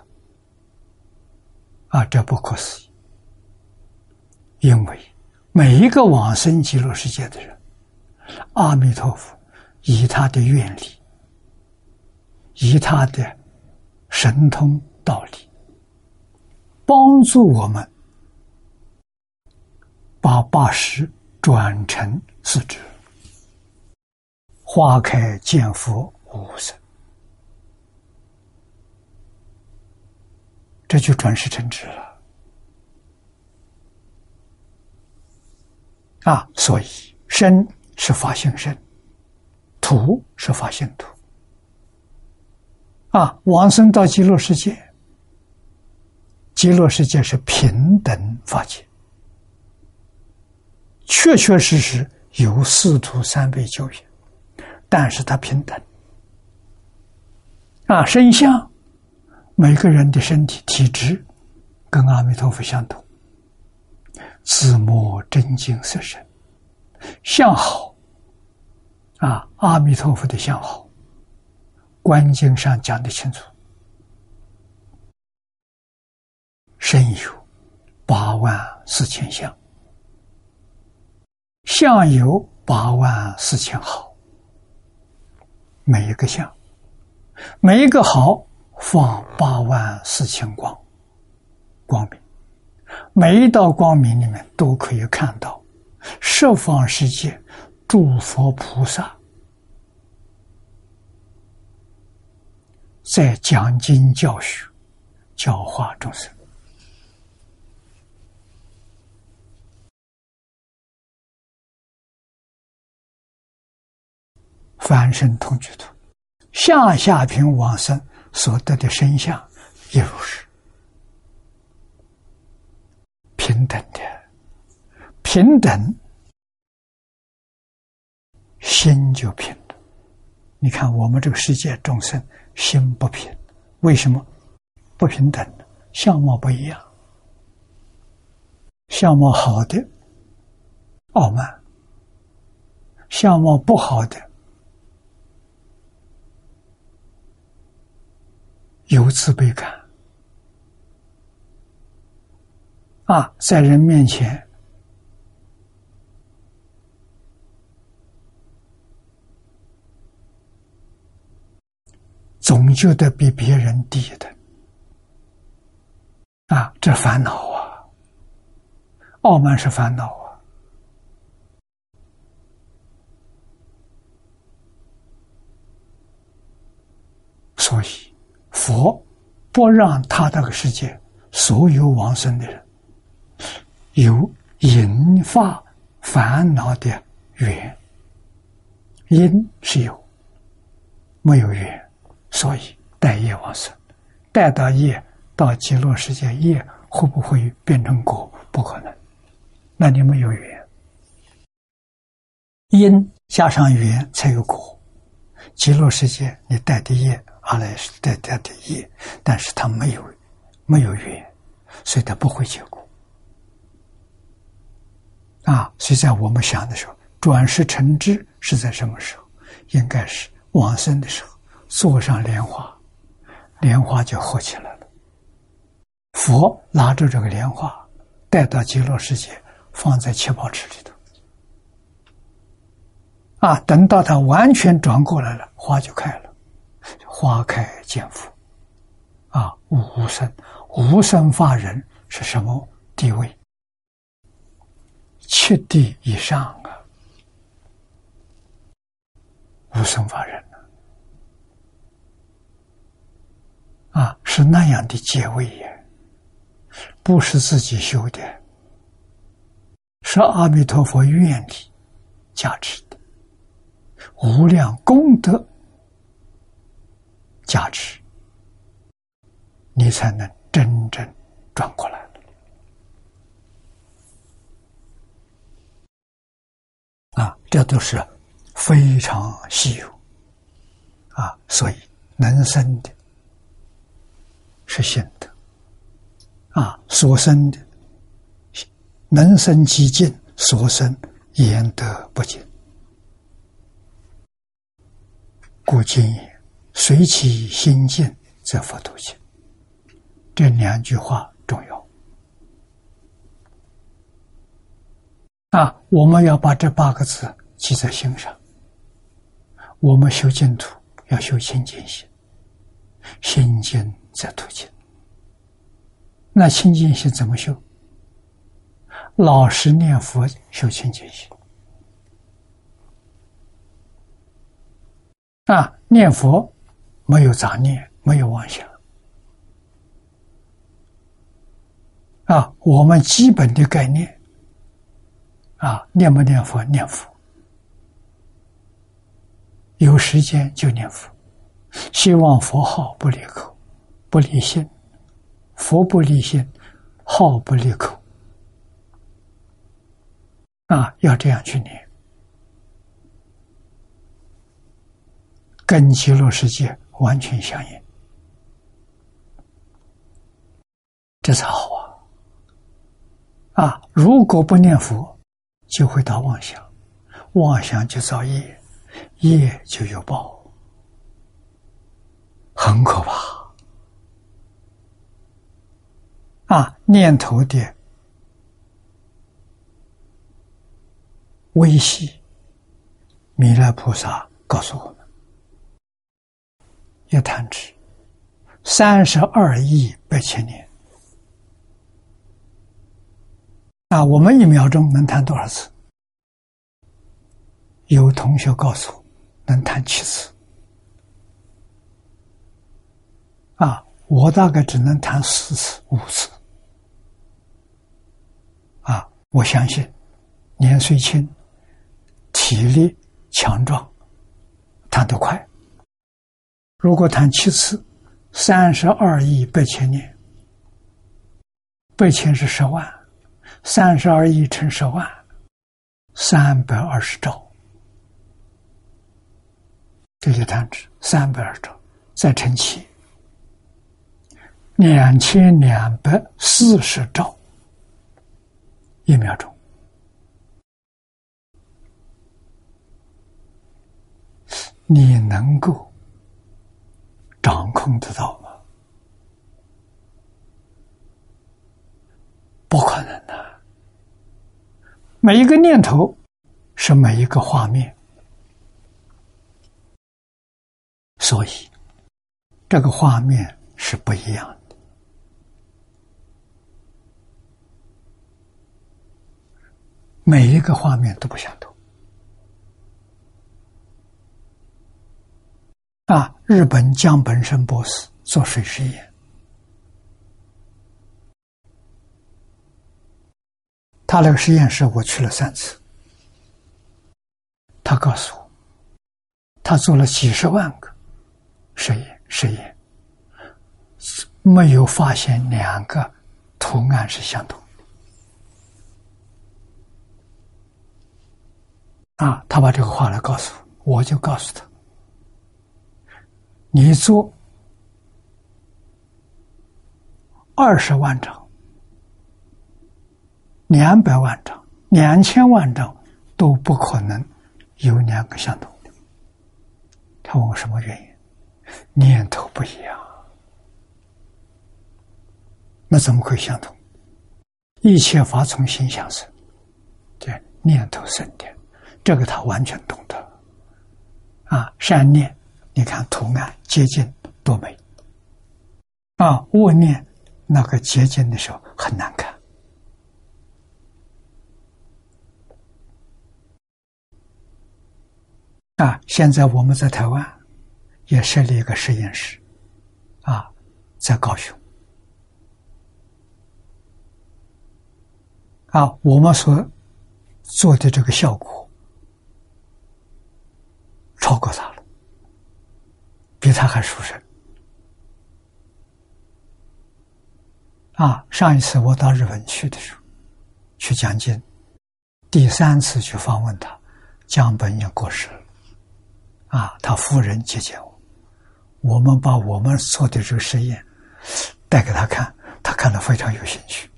啊，这不可思议。因为每一个往生极乐世界的人，阿弥陀佛以他的愿力，以他的神通道理，帮助我们。把八十转成四智，花开见佛无生，这就转世成智了啊！所以身是法性身，土是法性土啊！往生到极乐世界，极乐世界是平等法界。确确实实有四土三辈九品，但是它平等啊，身相每个人的身体体质跟阿弥陀佛相同，自摸真经色身相好啊，阿弥陀佛的相好，观经上讲的清楚，身有八万四千相。相有八万四千好，每一个相，每一个好放八万四千光，光明，每一道光明里面都可以看到。十方世界诸佛菩萨。在讲经教学、教化众生。凡身同居土，下下品往生所得的身相亦如是，平等的，平等心就平等。你看我们这个世界众生心不平，为什么不平等？相貌不一样，相貌好的傲慢，相貌不好的。有自卑感啊，在人面前总觉得比别人低的啊，这烦恼啊，傲慢是烦恼啊，所以。佛不让他这个世界所有往生的人有引发烦恼的缘，因是有，没有缘，所以带业往生，带到业到极乐世界，业会不会变成果？不可能。那你没有缘，因加上缘才有果。极乐世界你带的业，阿赖是带带的业，但是他没有没有缘，所以他不会结果。啊，所以在我们想的时候，转世成智是在什么时候？应该是往生的时候，坐上莲花，莲花就合起来了。佛拿着这个莲花，带到极乐世界，放在七宝池里头。啊，等到它完全转过来了，花就开了，花开见佛。啊，无生无生法人是什么地位？七地以上啊，无生法人啊，是那样的阶位也，不是自己修的，是阿弥陀佛愿力加持的，无量功德加持，你才能真正转过来。啊，这都是非常稀有啊，所以能生的是信德啊，所生的能生其境，所生言德不尽。故今也，随其心境，则佛度尽。这两句话重要。啊，我们要把这八个字记在心上。我们修净土要修清净心，心净则土净。那清净心怎么修？老实念佛修清净心。啊，念佛没有杂念，没有妄想。啊，我们基本的概念。啊，念不念佛？念佛，有时间就念佛，希望佛号不离口，不离心，佛不离心，号不离口。啊，要这样去念，跟极乐世界完全相应，这才好啊！啊，如果不念佛。就会到妄想，妄想就造业，业就有报，很可怕。啊，念头的微细，弥勒菩萨告诉我们：一弹指，三十二亿八千年。啊，我们一秒钟能弹多少次？有同学告诉我，能弹七次。啊，我大概只能弹四次、五次。啊，我相信年岁轻、体力强壮，弹得快。如果弹七次，三十二亿八千年，八千是十万。三十二亿乘十万，三百二十兆，这些弹指三百二十兆，再乘七，两千两百四十兆一秒钟，你能够掌控得到吗？不可能的。每一个念头是每一个画面，所以这个画面是不一样的。每一个画面都不相同。啊，日本江本胜博士做水实验。他那个实验室，我去了三次。他告诉我，他做了几十万个实验，实验没有发现两个图案是相同的。啊，他把这个话来告诉我，我就告诉他，你做二十万张。两百万张、两千万张，都不可能有两个相同的。他问我什么原因？念头不一样，那怎么会相同？一切法从心想生，对，念头生的。这个他完全懂得，啊，善念，你看图案接近多美，啊，恶念那个接近的时候很难看，啊，现在我们在台湾也设立一个实验室，啊，在高雄，啊，我们所做的这个效果。超过他了，比他还殊胜。啊！上一次我到日本去的时候，去讲经，第三次去访问他，江本也过世了。啊，他夫人接见我，我们把我们做的这个实验带给他看，他看了非常有兴趣，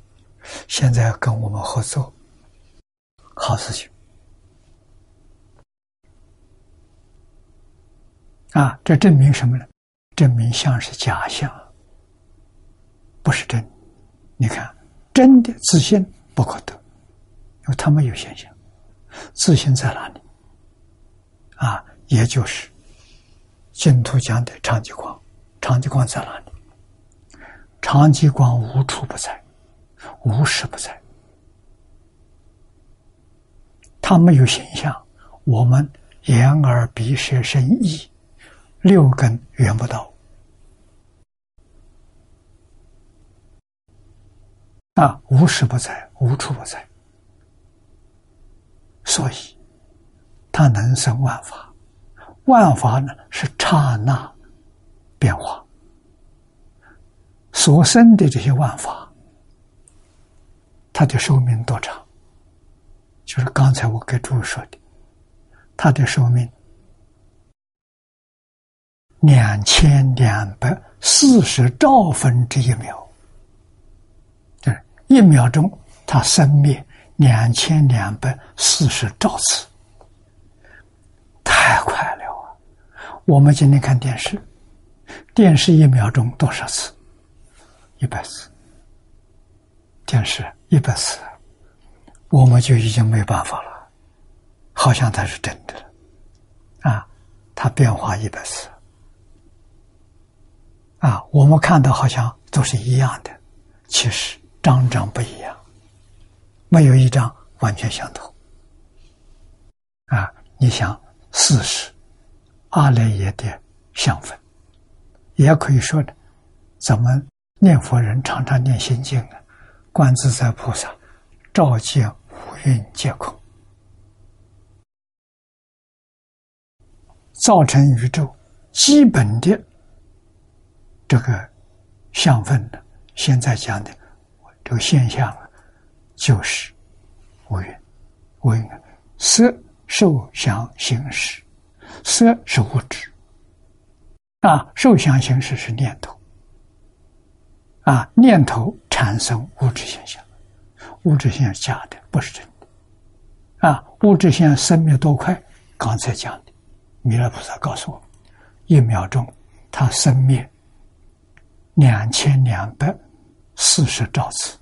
现在要跟我们合作，好事情。啊，这证明什么呢？证明相是假象，不是真。你看，真的自信不可得，因为他们有现象。自信在哪里？啊，也就是净土讲的长极光。长极光在哪里？长极光无处不在，无时不在。它没有形象，我们眼耳鼻舌身意。六根缘不到啊，无时不在，无处不在，所以它能生万法。万法呢是刹那变化，所生的这些万法，它的寿命多长？就是刚才我给诸位说的，它的寿命。两千两百四十兆分之一秒，对，一秒钟它生灭两千两百四十兆次，太快了！我们今天看电视，电视一秒钟多少次？一百次。电视一百次，我们就已经没办法了，好像它是真的了，啊，它变化一百次。啊，我们看到好像都是一样的，其实张张不一样，没有一张完全相同。啊，你想四十阿赖耶的相分，也可以说的，咱们念佛人常常念心经啊，观自在菩萨照见五蕴皆空，造成宇宙基本的。这个相分呢，现在讲的这个现象啊，就是五蕴，五蕴色受想行识，色是物质啊，受想行识是念头啊，念头产生物质现象，物质现象假的，不是真的啊，物质现象生灭多快？刚才讲的，弥勒菩萨告诉我，一秒钟它生灭。两千两百四十兆次，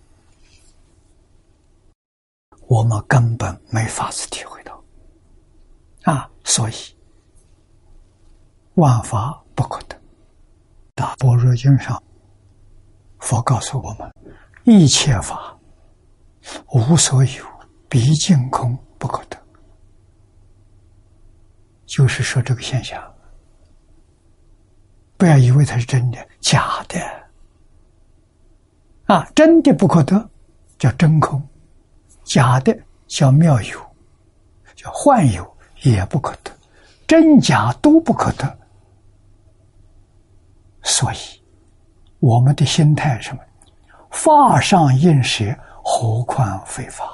我们根本没法子体会到啊！所以万法不可得。大般若经上，佛告诉我们：一切法无所有，毕竟空不可得。就是说这个现象。不要以为它是真的，假的啊！真的不可得，叫真空；假的叫妙有，叫幻有，也不可得。真假都不可得。所以，我们的心态什么？法上应舍，何况非法？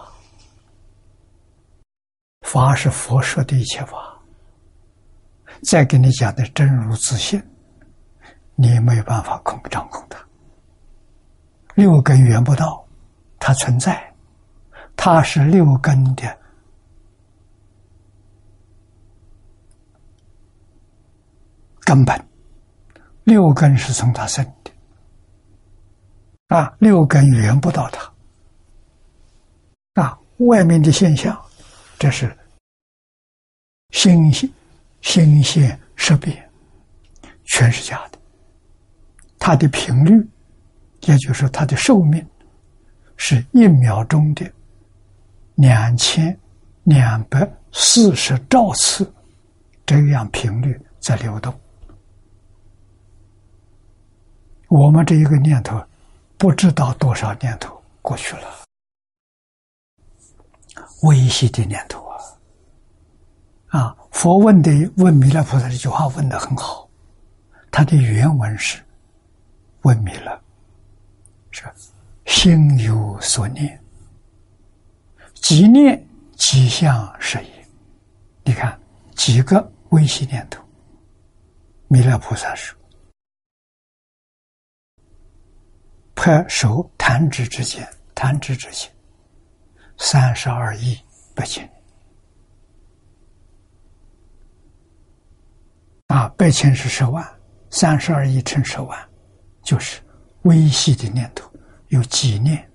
法是佛说的一切法，再给你讲的真如自信，你没有办法控掌控它。六根缘不到，它存在，它是六根的根本，六根是从它生的，啊，六根缘不到它，啊，外面的现象。这是心性、心现识别，全是假的。它的频率，也就是说它的寿命，是一秒钟的两千两百四十兆次，这样频率在流动。我们这一个念头，不知道多少年头过去了。微细的念头啊！啊，佛问的问弥勒菩萨这句话问的很好，他的原文是问弥勒，是心有所念，即念即相是也。你看几个微细念头，弥勒菩萨说：拍手弹指之间，弹指之间。三十二亿八千啊，八千是十万，三十二亿乘十万，就是微细的念头有几念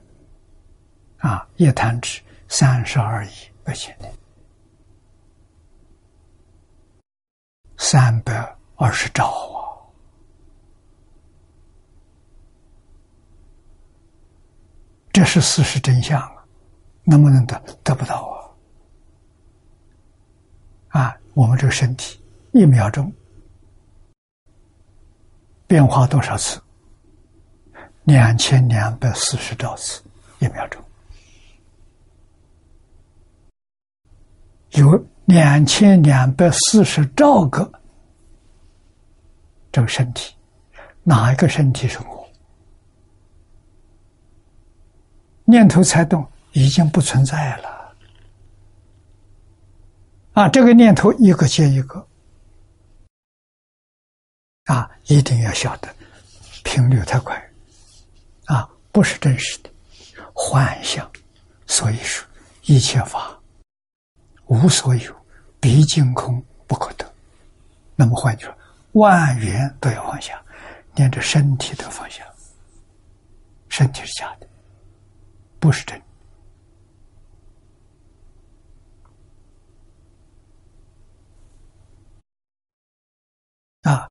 啊？一弹指三十二亿八千年，三百二十兆啊！这是事实真相啊。能不能得得不到啊？啊，我们这个身体一秒钟变化多少次？两千两百四十兆次一秒钟，有两千两百四十兆个这个身体，哪一个身体是我？念头才动。已经不存在了，啊！这个念头一个接一个，啊，一定要晓得频率太快，啊，不是真实的幻象。所以说，一切法无所有，毕竟空不可得。那么换句话说，万缘都要放下，连着身体都放下，身体是假的，不是真。啊，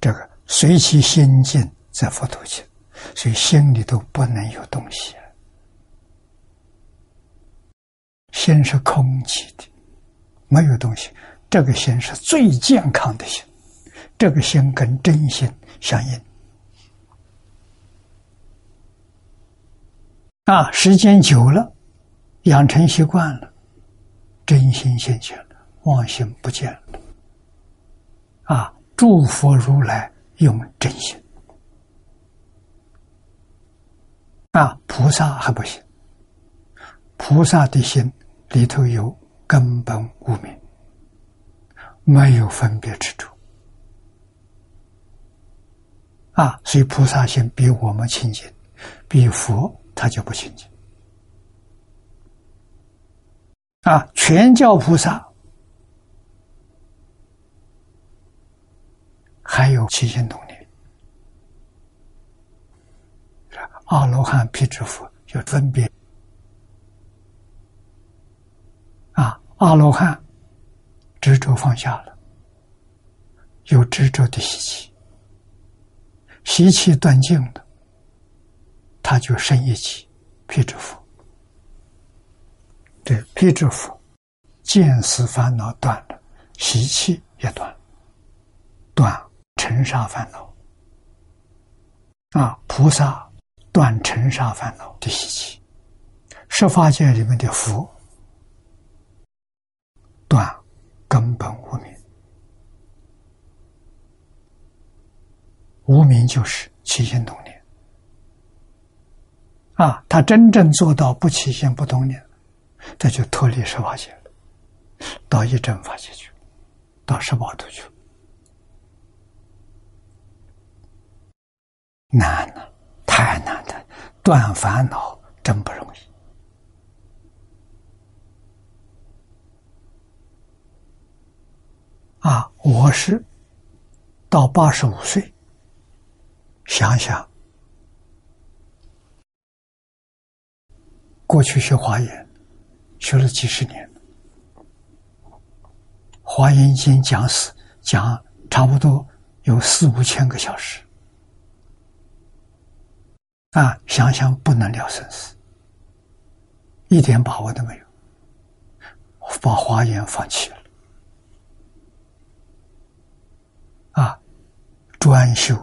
这个随其心境在佛陀前，所以心里头不能有东西。心是空寂的，没有东西。这个心是最健康的心，这个心跟真心相应。啊，时间久了，养成习惯了，真心现前了，妄心不见了。啊！诸佛如来用真心，啊，菩萨还不行。菩萨的心里头有根本无明，没有分别之处。啊，所以菩萨心比我们清净，比佛他就不清净。啊，全教菩萨。还有七心动念，阿罗汉、辟支佛就分别啊，阿罗汉执着放下了，有执着的习气，习气断净了，他就生一气，辟支佛。对，辟支佛见思烦恼断了，习气也断了，断。尘沙烦恼啊，菩萨断尘沙烦恼的习气；十法界里面的佛断根本无明，无明就是起心动啊。他真正做到不起心不动念，这就脱离十法界了到一真法界去，到十八度去，难呐，太难了，断烦恼真不容易。啊，我是到八十五岁，想想过去学华严，学了几十年。华严经讲死讲差不多有四五千个小时，啊，想想不能了生死，一点把握都没有，把华严放弃了，啊，专修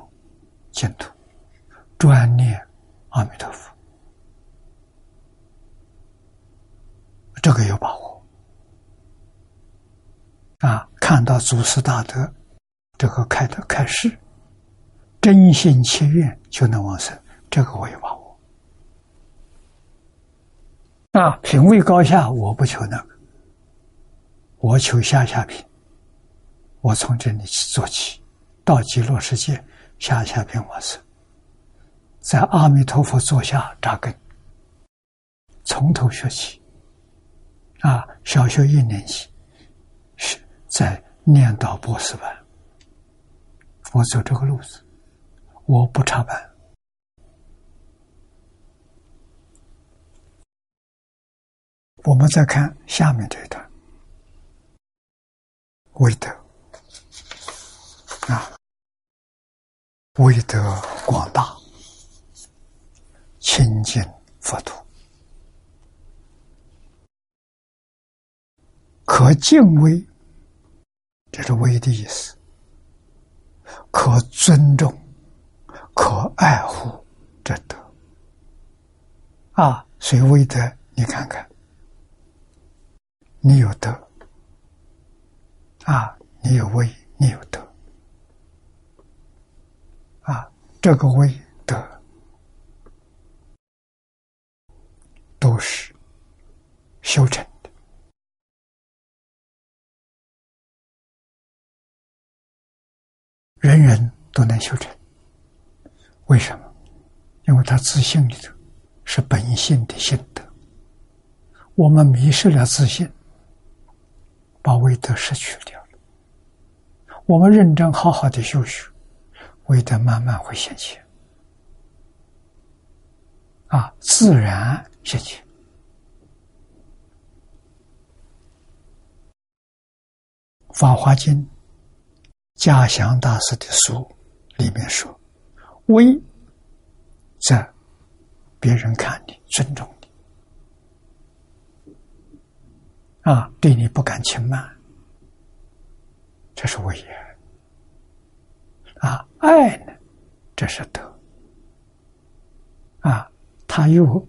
净土，专念阿弥陀佛，这个有把握。啊，看到祖师大德这个开的开示，真心切愿就能往生，这个我有把握。啊，品位高下我不求那个，我求下下品。我从这里做起，到极乐世界下下品往生，在阿弥陀佛座下扎根，从头学起。啊，小学一年级是。在念到博士班，我走这个路子，我不插班。我们再看下面这一段，威德啊，威德广大，亲近佛土，可敬畏。这是“威”的意思，可尊重、可爱护这德啊！所以威德，你看看，你有德啊，你有威，你有德啊，这个威德都是修成。人人都能修成，为什么？因为他自信里头是本性的心德。我们迷失了自信，把威德失去掉了。我们认真好好的修学，威德慢慢会显现，啊，自然显现。《法华经》。嘉祥大师的书里面说：“威，在别人看你尊重你，啊，对你不敢轻慢，这是威严。啊，爱呢，这是德。啊，他又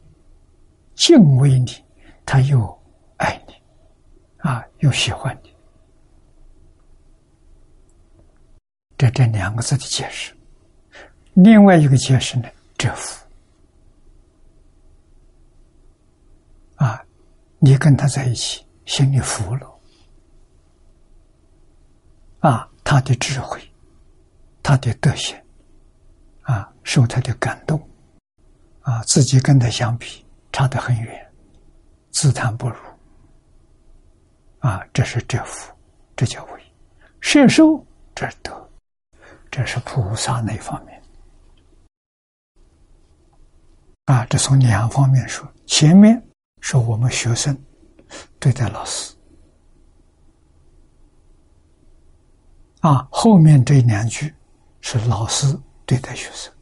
敬畏你，他又爱你，啊，又喜欢你。”这这两个字的解释，另外一个解释呢，折服啊，你跟他在一起，心里服了。啊，他的智慧，他的德行啊，受他的感动。啊，自己跟他相比差得很远，自叹不如。啊，这是折服，这叫为摄受，这是德。这是菩萨那方面啊，这从两方面说。前面是我们学生对待老师啊，后面这两句是老师对待学生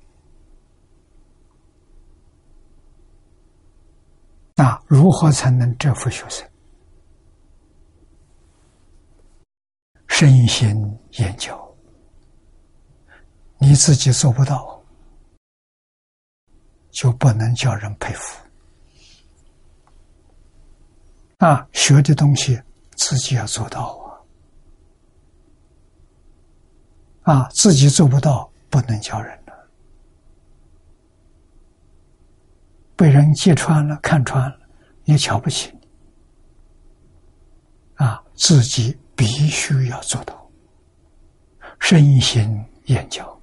啊。如何才能折服学生？身心研究。你自己做不到，就不能叫人佩服。啊，学的东西自己要做到啊！啊，自己做不到，不能叫人了。被人揭穿了、看穿了，也瞧不起你。啊，自己必须要做到身心研教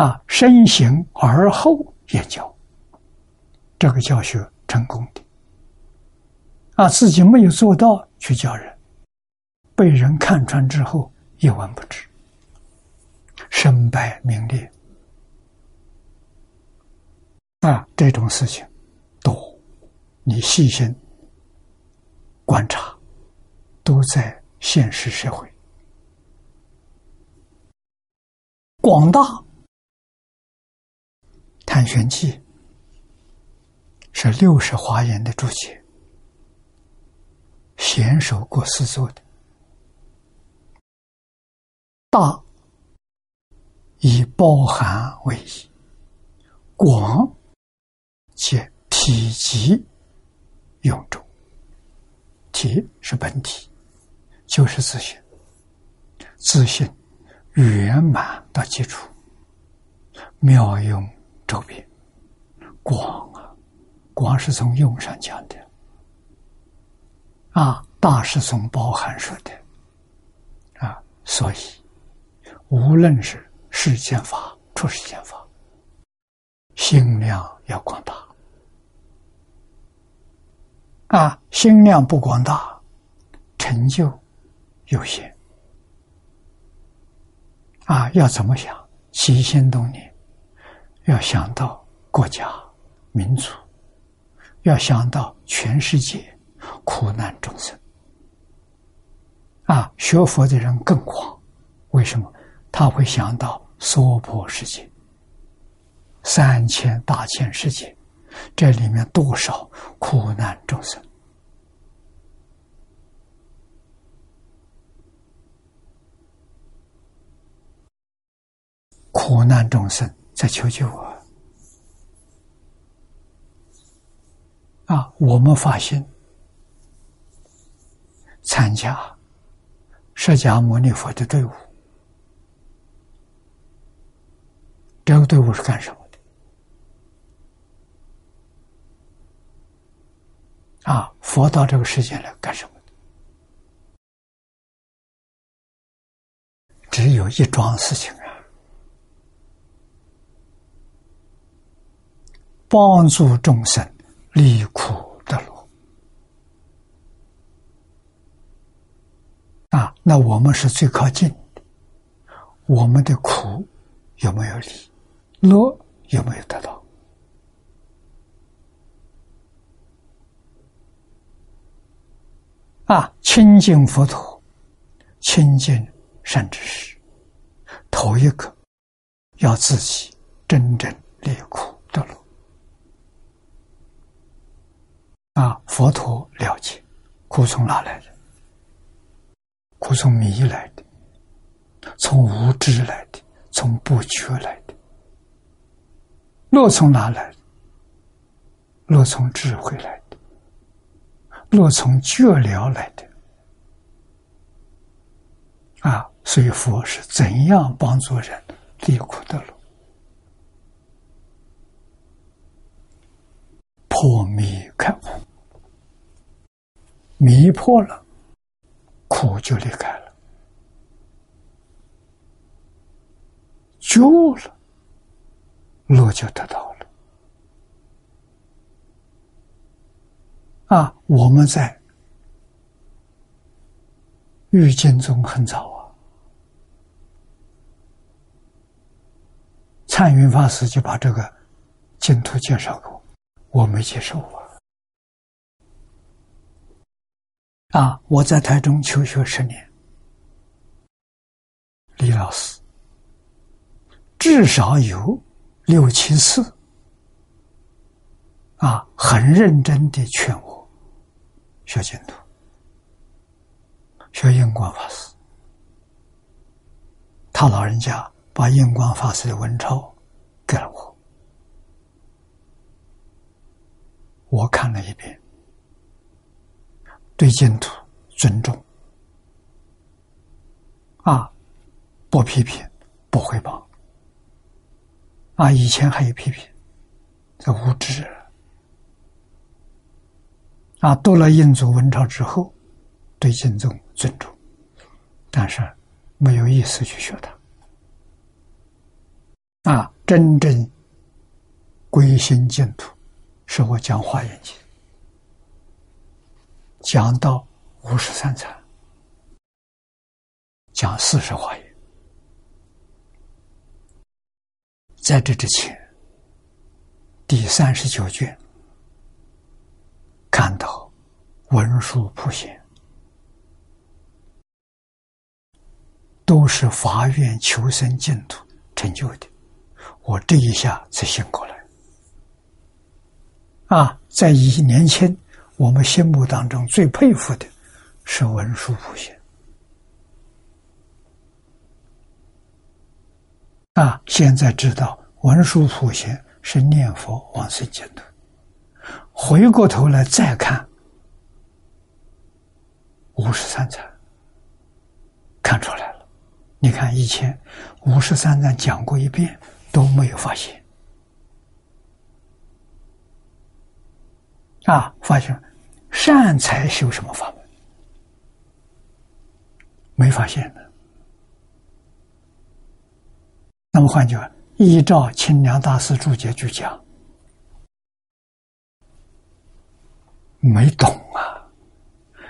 啊，身行而后言教，这个教学成功的啊，自己没有做到去教人，被人看穿之后一文不值，身败名裂啊，这种事情多，你细心。观察，都在现实社会。广大《探玄记》是六十华严的注解，贤手过四做的。大以包含为宜，广且体积用重。体是本体，就是自信，自信圆满的基础，妙用周边，广啊，广是从用上讲的，啊，大是从包含说的，啊，所以无论是世间法、出世间法，心量要广大。啊，心量不广大，成就有限。啊，要怎么想？起心动念，要想到国家、民族，要想到全世界苦难众生。啊，学佛的人更狂，为什么？他会想到娑婆世界、三千大千世界。这里面多少苦难众生？苦难众生在求救啊！啊，我们发现参加释迦牟尼佛的队伍，这个队伍是干什么的？啊，佛到这个世界来干什么的？只有一桩事情啊，帮助众生离苦得乐。啊，那我们是最靠近的，我们的苦有没有离？乐有没有得到？啊，亲近佛陀，亲近善知识，头一个要自己真正离苦得乐。啊，佛陀了解苦从哪来的？苦从迷来的，从无知来的，从不觉来的。乐从哪来？乐从智慧来的。若从觉了来的啊，所以佛是怎样帮助人离苦得乐？破迷开悟，迷破了，苦就离开了；救了，乐就得到了。啊，我们在遇见中很早啊，灿云法师就把这个净土介绍过，我没接受啊。啊，我在台中求学十年，李老师至少有六七次啊，很认真的劝我。学净土，学印光法师，他老人家把印光法师的文钞给了我，我看了一遍，对净土尊重，啊，不批评，不汇报，啊，以前还有批评，这无知。啊，读了印祖文钞之后，对敬宗尊重，但是没有意思去学它。啊，真正归心净土，是我讲《华严经》，讲到五十三禅，讲四十华严。在这之前，第三十九卷看到文殊普贤，都是法院求生净土成就的。我这一下才醒过来。啊，在一年前，我们心目当中最佩服的是文殊普贤。啊，现在知道文殊普贤是念佛往生净土。回过头来再看五十三禅，看出来了。你看以前五十三禅讲过一遍都没有发现，啊，发现善财修什么法门？没发现的。那么换句话，依照清凉大师注解去讲，没懂啊。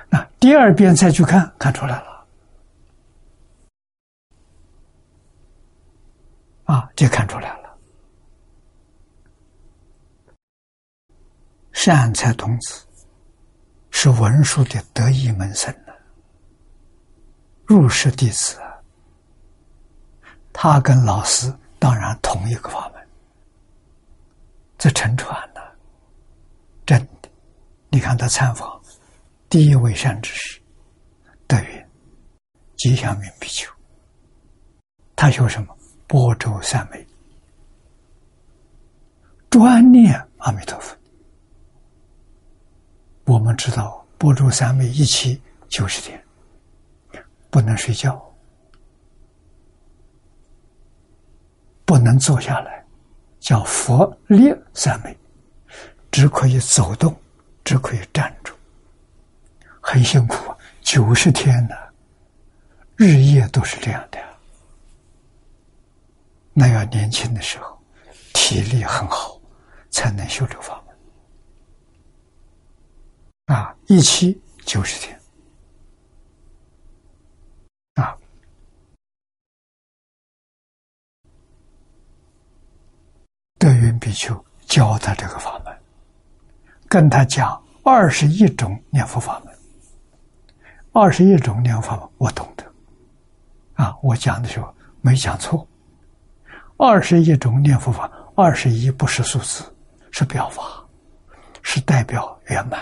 那第二遍再去看，看出来了，啊，就看出来了。善财童子是文殊的得意门生呢，入室弟子。他跟老师当然同一个法门，这乘传了，真的。你看他参访第一位善知识德云吉祥云比丘，他学什么？波州三昧，专念阿弥陀佛。我们知道波州三昧一期九十天，不能睡觉。不能坐下来，叫佛立三昧，只可以走动，只可以站住，很辛苦啊！九十天呢，日夜都是这样的。那要年轻的时候，体力很好，才能修这法啊！一期九十天。啊德云比丘教他这个法门，跟他讲二十一种念佛法门，二十一种念佛法我懂得，啊，我讲的时候没讲错。二十一种念佛法，二十一不是数字，是表法，是代表圆满，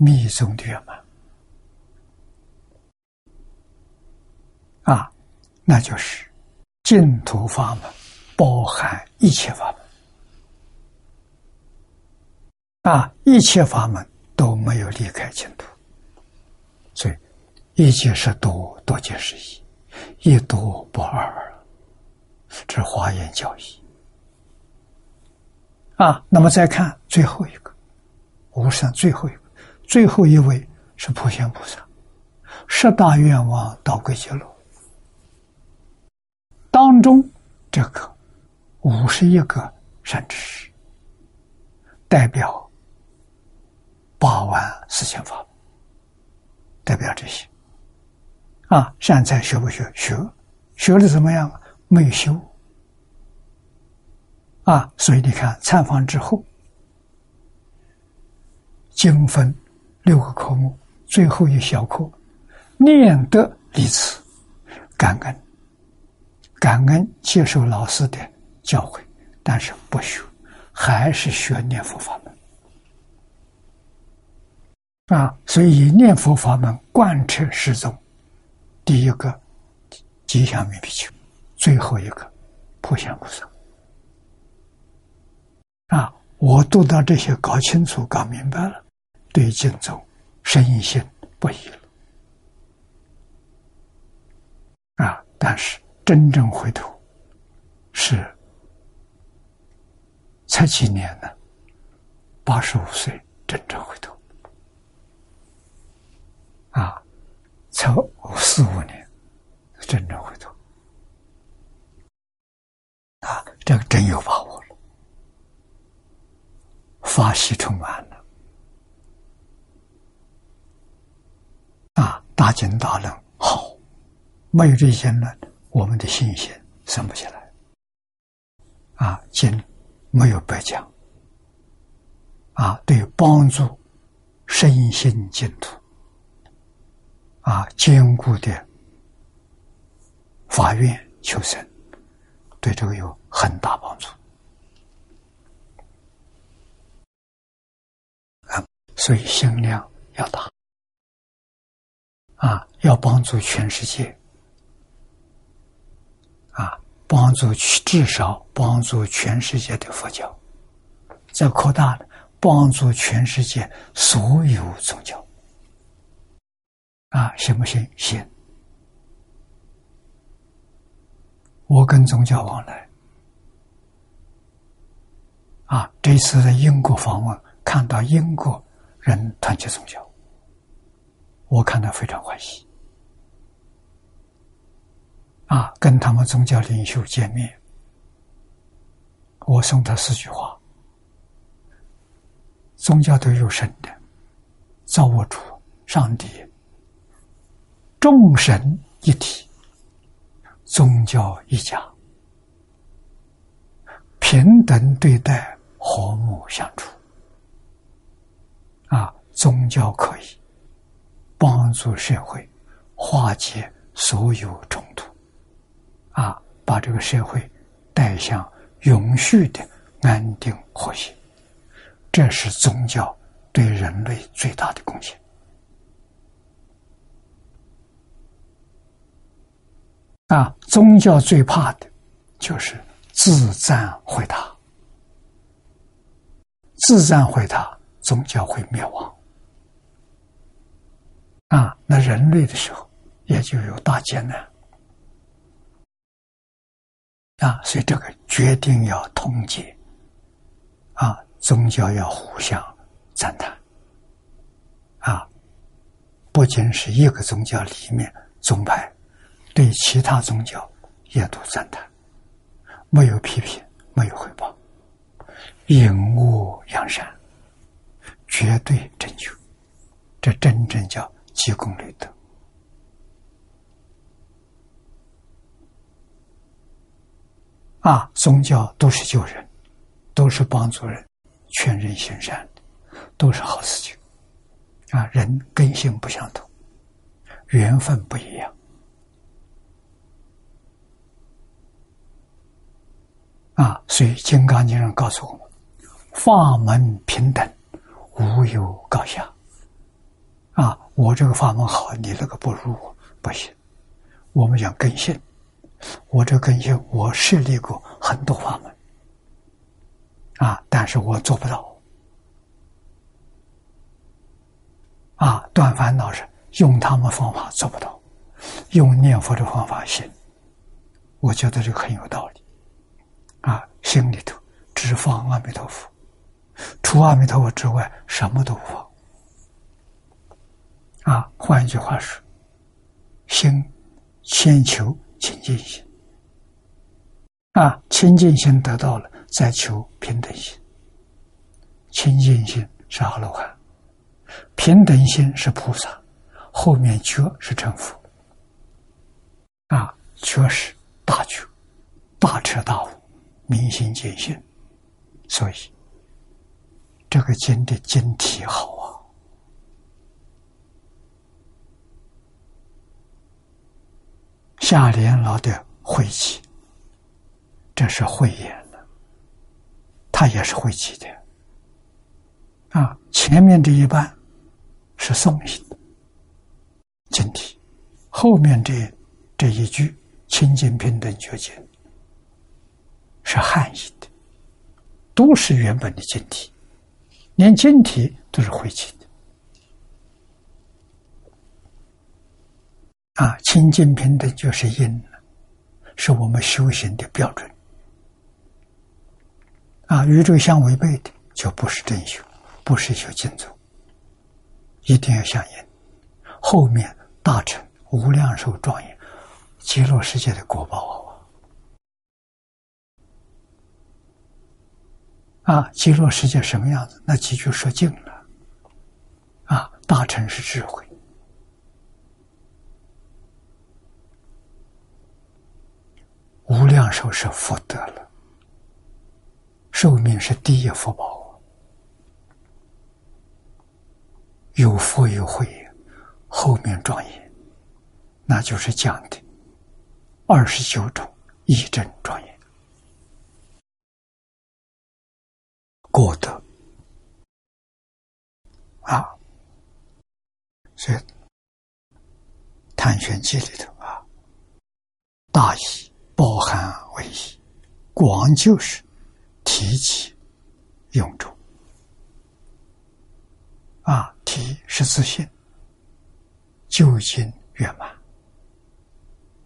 密宗的圆满，啊，那就是净土法门。包含一切法门啊，一切法门都没有离开净土，所以一即是多，多即是一，一多不二，这华严教义啊。那么再看最后一个，无上最后一个，最后一位是普贤菩萨，十大愿望到归结路当中这个。五十一个善知识，代表八万四千法，代表这些啊，善财学不学？学，学的怎么样？没有修啊！所以你看，参访之后，经分六个科目，最后一小课，念得离此，感恩，感恩接受老师的。教诲，但是不学，还是学念佛法门啊！所以念佛法门贯彻始终。第一个吉祥云比丘，最后一个普贤菩萨啊！我读到这些，搞清楚、搞明白了，对经宗深信不疑了啊！但是真正回头是。才几年呢？八十五岁真正回头啊，才四五年，真正回头，啊，这个真有把握了，法喜充满了，啊，大经大论好，没有这些呢，我们的信心升不起来，啊，经没有白讲，啊，对帮助身心净土。啊，坚固的法院求生，对这个有很大帮助。啊，所以心量要大，啊，要帮助全世界，啊，帮助至少帮助全世界的佛教，再扩大的帮助全世界所有宗教。啊，行不行？行。我跟宗教往来，啊，这次在英国访问，看到英国人团结宗教，我看到非常欢喜。啊，跟他们宗教领袖见面，我送他四句话：宗教都有神的，造物主、上帝。众神一体，宗教一家，平等对待，和睦相处。啊，宗教可以帮助社会化解所有冲突，啊，把这个社会带向永续的安定和谐。这是宗教对人类最大的贡献。啊，宗教最怕的，就是自赞毁他。自赞毁他，宗教会灭亡。啊，那人类的时候，也就有大艰难。啊，所以这个决定要通结。啊，宗教要互相赞叹。啊，不仅是一个宗教里面宗派。对其他宗教也都赞叹，没有批评，没有汇报，引恶扬善，绝对正确，这真正叫积功累德。啊，宗教都是救人，都是帮助人，劝人行善，都是好事情。啊，人根性不相同，缘分不一样。啊，所以《金刚经》上告诉我们：“法门平等，无有高下。”啊，我这个法门好，你那个不如我，不行。我们讲根性，我这根性，我设立过很多法门，啊，但是我做不到。啊，断烦恼是用他们方法做不到，用念佛的方法行。我觉得这个很有道理。啊，心里头只放阿弥陀佛，除阿弥陀佛之外，什么都不放。啊，换一句话说，心先求清净心，啊，清净心得到了，再求平等心。清净心是阿罗汉，平等心是菩萨，后面觉是成佛。啊，觉是大觉，大彻大悟。明心见性，所以这个经的经体好下联老的晦气，这是慧眼了，他也是晦气的啊。前面这一半是诵心的经体，后面这这一句清净平等觉经。是汉译的，都是原本的经体，连经体都是晦气的。啊，清净平等就是因是我们修行的标准。啊，与这相违背的，就不是真修，不是修净土。一定要相应，后面大成无量寿庄严，极乐世界的果报啊！啊，极乐世界什么样子？那几句说尽了。啊，大成是智慧，无量寿是福德了，寿命是第一福报。有福有慧，后面庄严，那就是讲的二十九种义正庄严，过德。啊，所以《探玄记》里头啊，大喜包含为一，广就是提起用处。啊，提是自信，究竟圆满。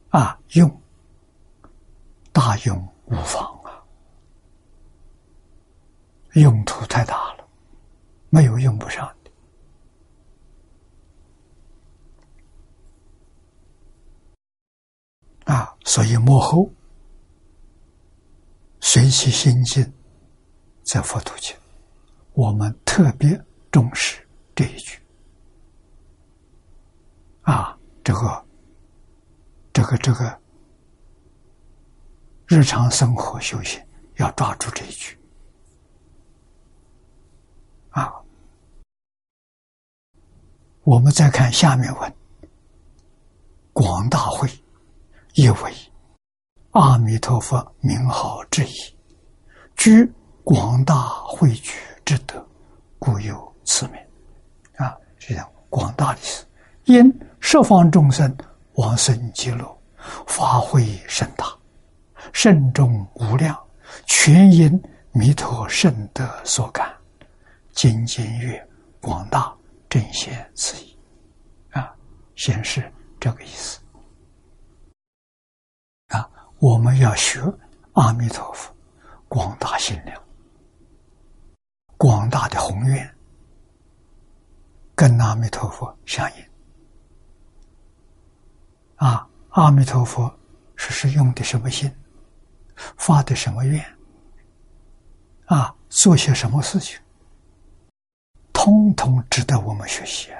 啊，用大用无妨啊，用途太大了，没有用不上的。啊，所以幕后随其心境，在佛土前，我们特别重视。这一句啊，这个、这个、这个日常生活修行要抓住这一句啊。我们再看下面文：广大会，意为阿弥陀佛名号之意，居广大汇聚之德，故有此名。这样广大的是，因十方众生往生极乐，发挥甚大，甚众无量，全因弥陀圣德所感，精进悦广大正显此意，啊，显示这个意思。我们要学阿弥陀佛广大心量，广大的宏愿。跟阿弥陀佛相应啊！阿弥陀佛是是用的什么心，发的什么愿啊？做些什么事情，通通值得我们学习。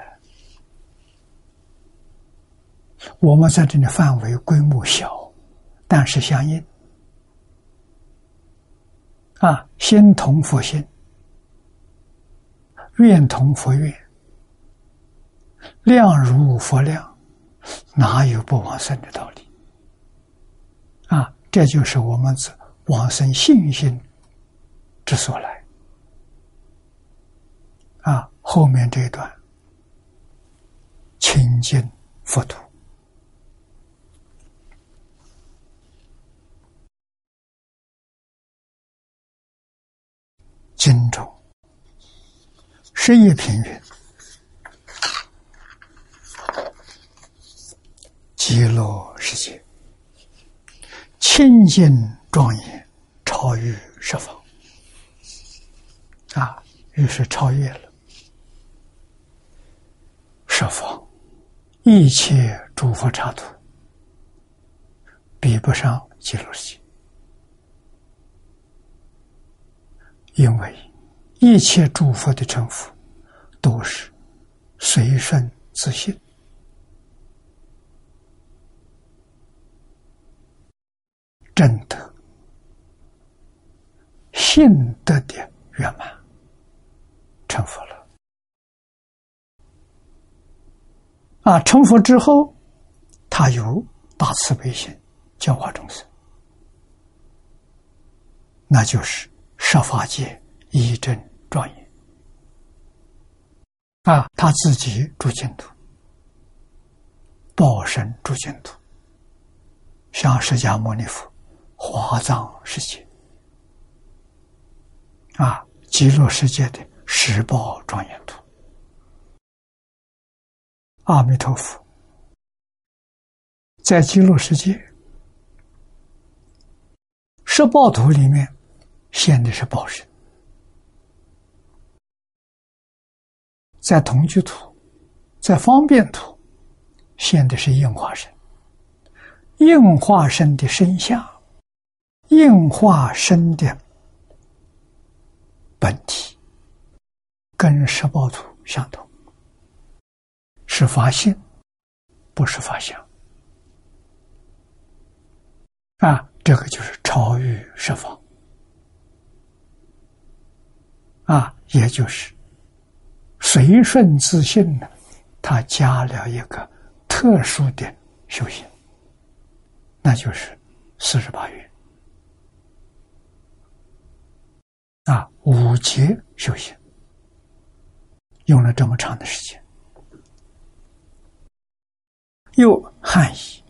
我们在这里范围规模小，但是相应啊，心同佛心，愿同佛愿。量如佛量，哪有不往生的道理？啊，这就是我们往生信心之所来。啊，后面这一段清净佛土，经中十一品云。极乐世界，清净庄严，超越十方，啊，于是超越了十方一切诸佛刹土，比不上极乐世界，因为一切诸佛的成佛都是随顺自信。正德、信德的圆满成佛了啊！成佛之后，他有大慈悲心，教化众生，那就是设法界一真庄严啊！他自己住净土，报身住净土，像释迦牟尼佛。华藏世界啊，极乐世界的十宝庄严图，阿弥陀佛在极乐世界十宝图里面现的是宝身，在同居图、在方便图现的是应化身，应化身的身相，应化身的本体，跟十报图相同，是法性，不是法相。啊，这个就是超越十方，啊，也就是随顺自性呢，他加了一个特殊的修行，那就是四十八愿啊，五劫修行，用了这么长的时间，又汉译。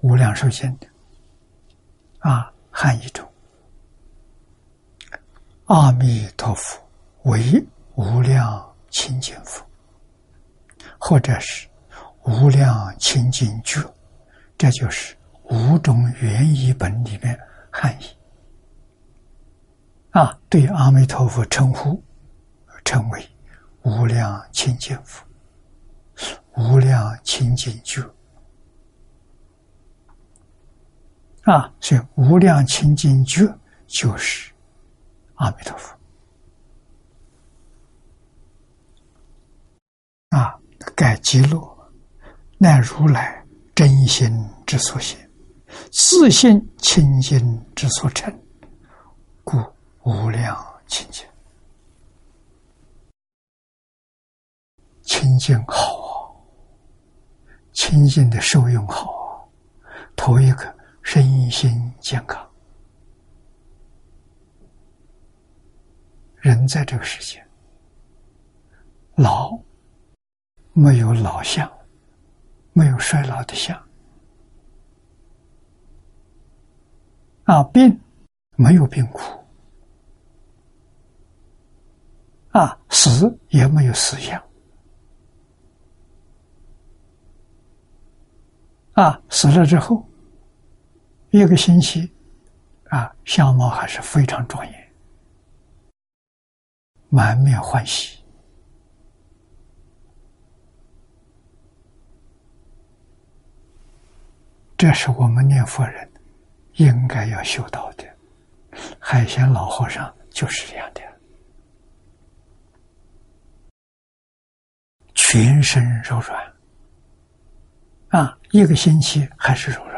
无量寿经的啊，汉译中，阿弥陀佛为无量清净佛，或者是无量清净觉，这就是五种原译本里面汉译啊。对阿弥陀佛称呼称为无量清净佛，无量清净觉。啊，所以无量清净觉就是阿弥陀佛。啊，盖极乐乃如来真心之所现，自性清净之所成，故无量清净。清净好啊，清净的受用好啊，头一个。身心健康，人在这个世界，老没有老相，没有衰老的相；啊，病没有病苦；啊，死也没有死相；啊，死了之后。一个星期，啊，相貌还是非常庄严，满面欢喜。这是我们念佛人应该要修到的。海鲜老和尚就是这样的，全身柔软，啊，一个星期还是柔软。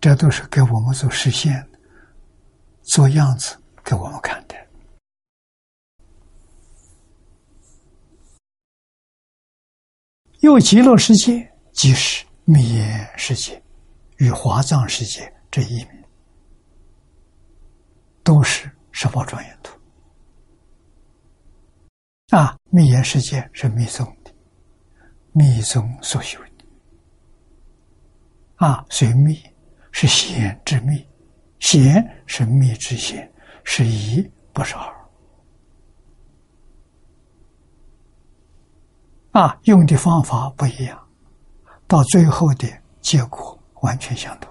这都是给我们做实现、做样子给我们看的。又极乐世界即是密严世界与华藏世界这一面，都是十宝庄严图。啊，密严世界是密宗的，密宗所修的。啊，随密。是显之密，显是密之显，是一不是二。啊，用的方法不一样，到最后的结果完全相同。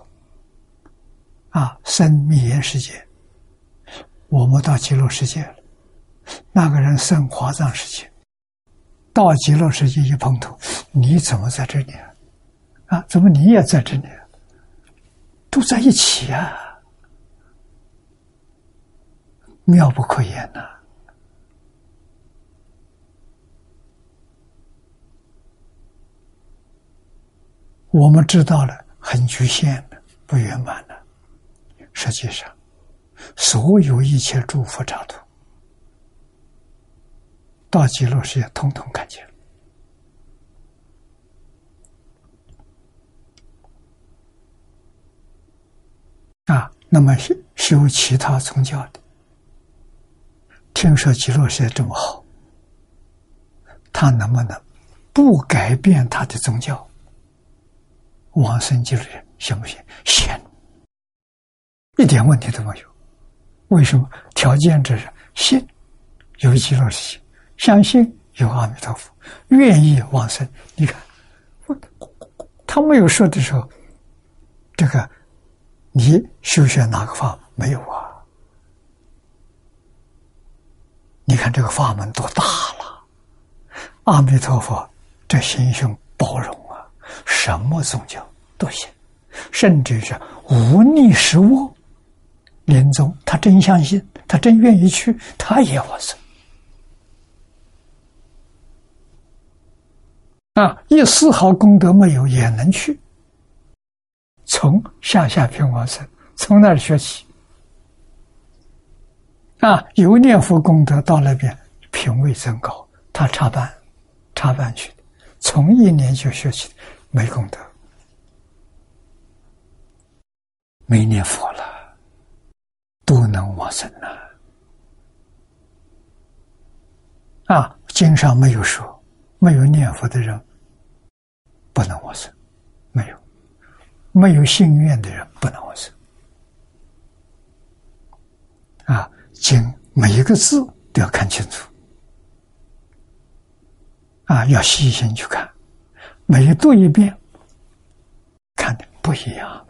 啊，生密严世界，我们到极乐世界了，那个人生华藏世界，到极乐世界一碰头，你怎么在这里啊？啊，怎么你也在这里？都在一起啊，妙不可言呐！我们知道了，很局限的，不圆满的。实际上，所有一切诸佛刹土，到极乐世界，通通看见。了，那么修修其他宗教的，听说极乐世界这么好，他能不能不改变他的宗教？往生极乐行不行？行，一点问题都没有。为什么？条件这是信有极乐世界，相信有阿弥陀佛，愿意往生。你看，他没有说的时候，这个。你修学哪个法没有啊？你看这个法门多大了！阿弥陀佛，这心胸包容啊，什么宗教都行，甚至是无逆失我。临终他真相信，他真愿意去，他也往生。啊，一丝毫功德没有也能去。从下下品往生，从那儿学起。啊，有念佛功德到那边品位增高，他插班，插班去的，从一年就学起，没功德，没念佛了。都能往生呐！啊，经上没有说，没有念佛的人不能往生，没有信愿的人不能往生。啊，经每一个字都要看清楚，啊，要细心去看，每读一遍，看的不一样。啊。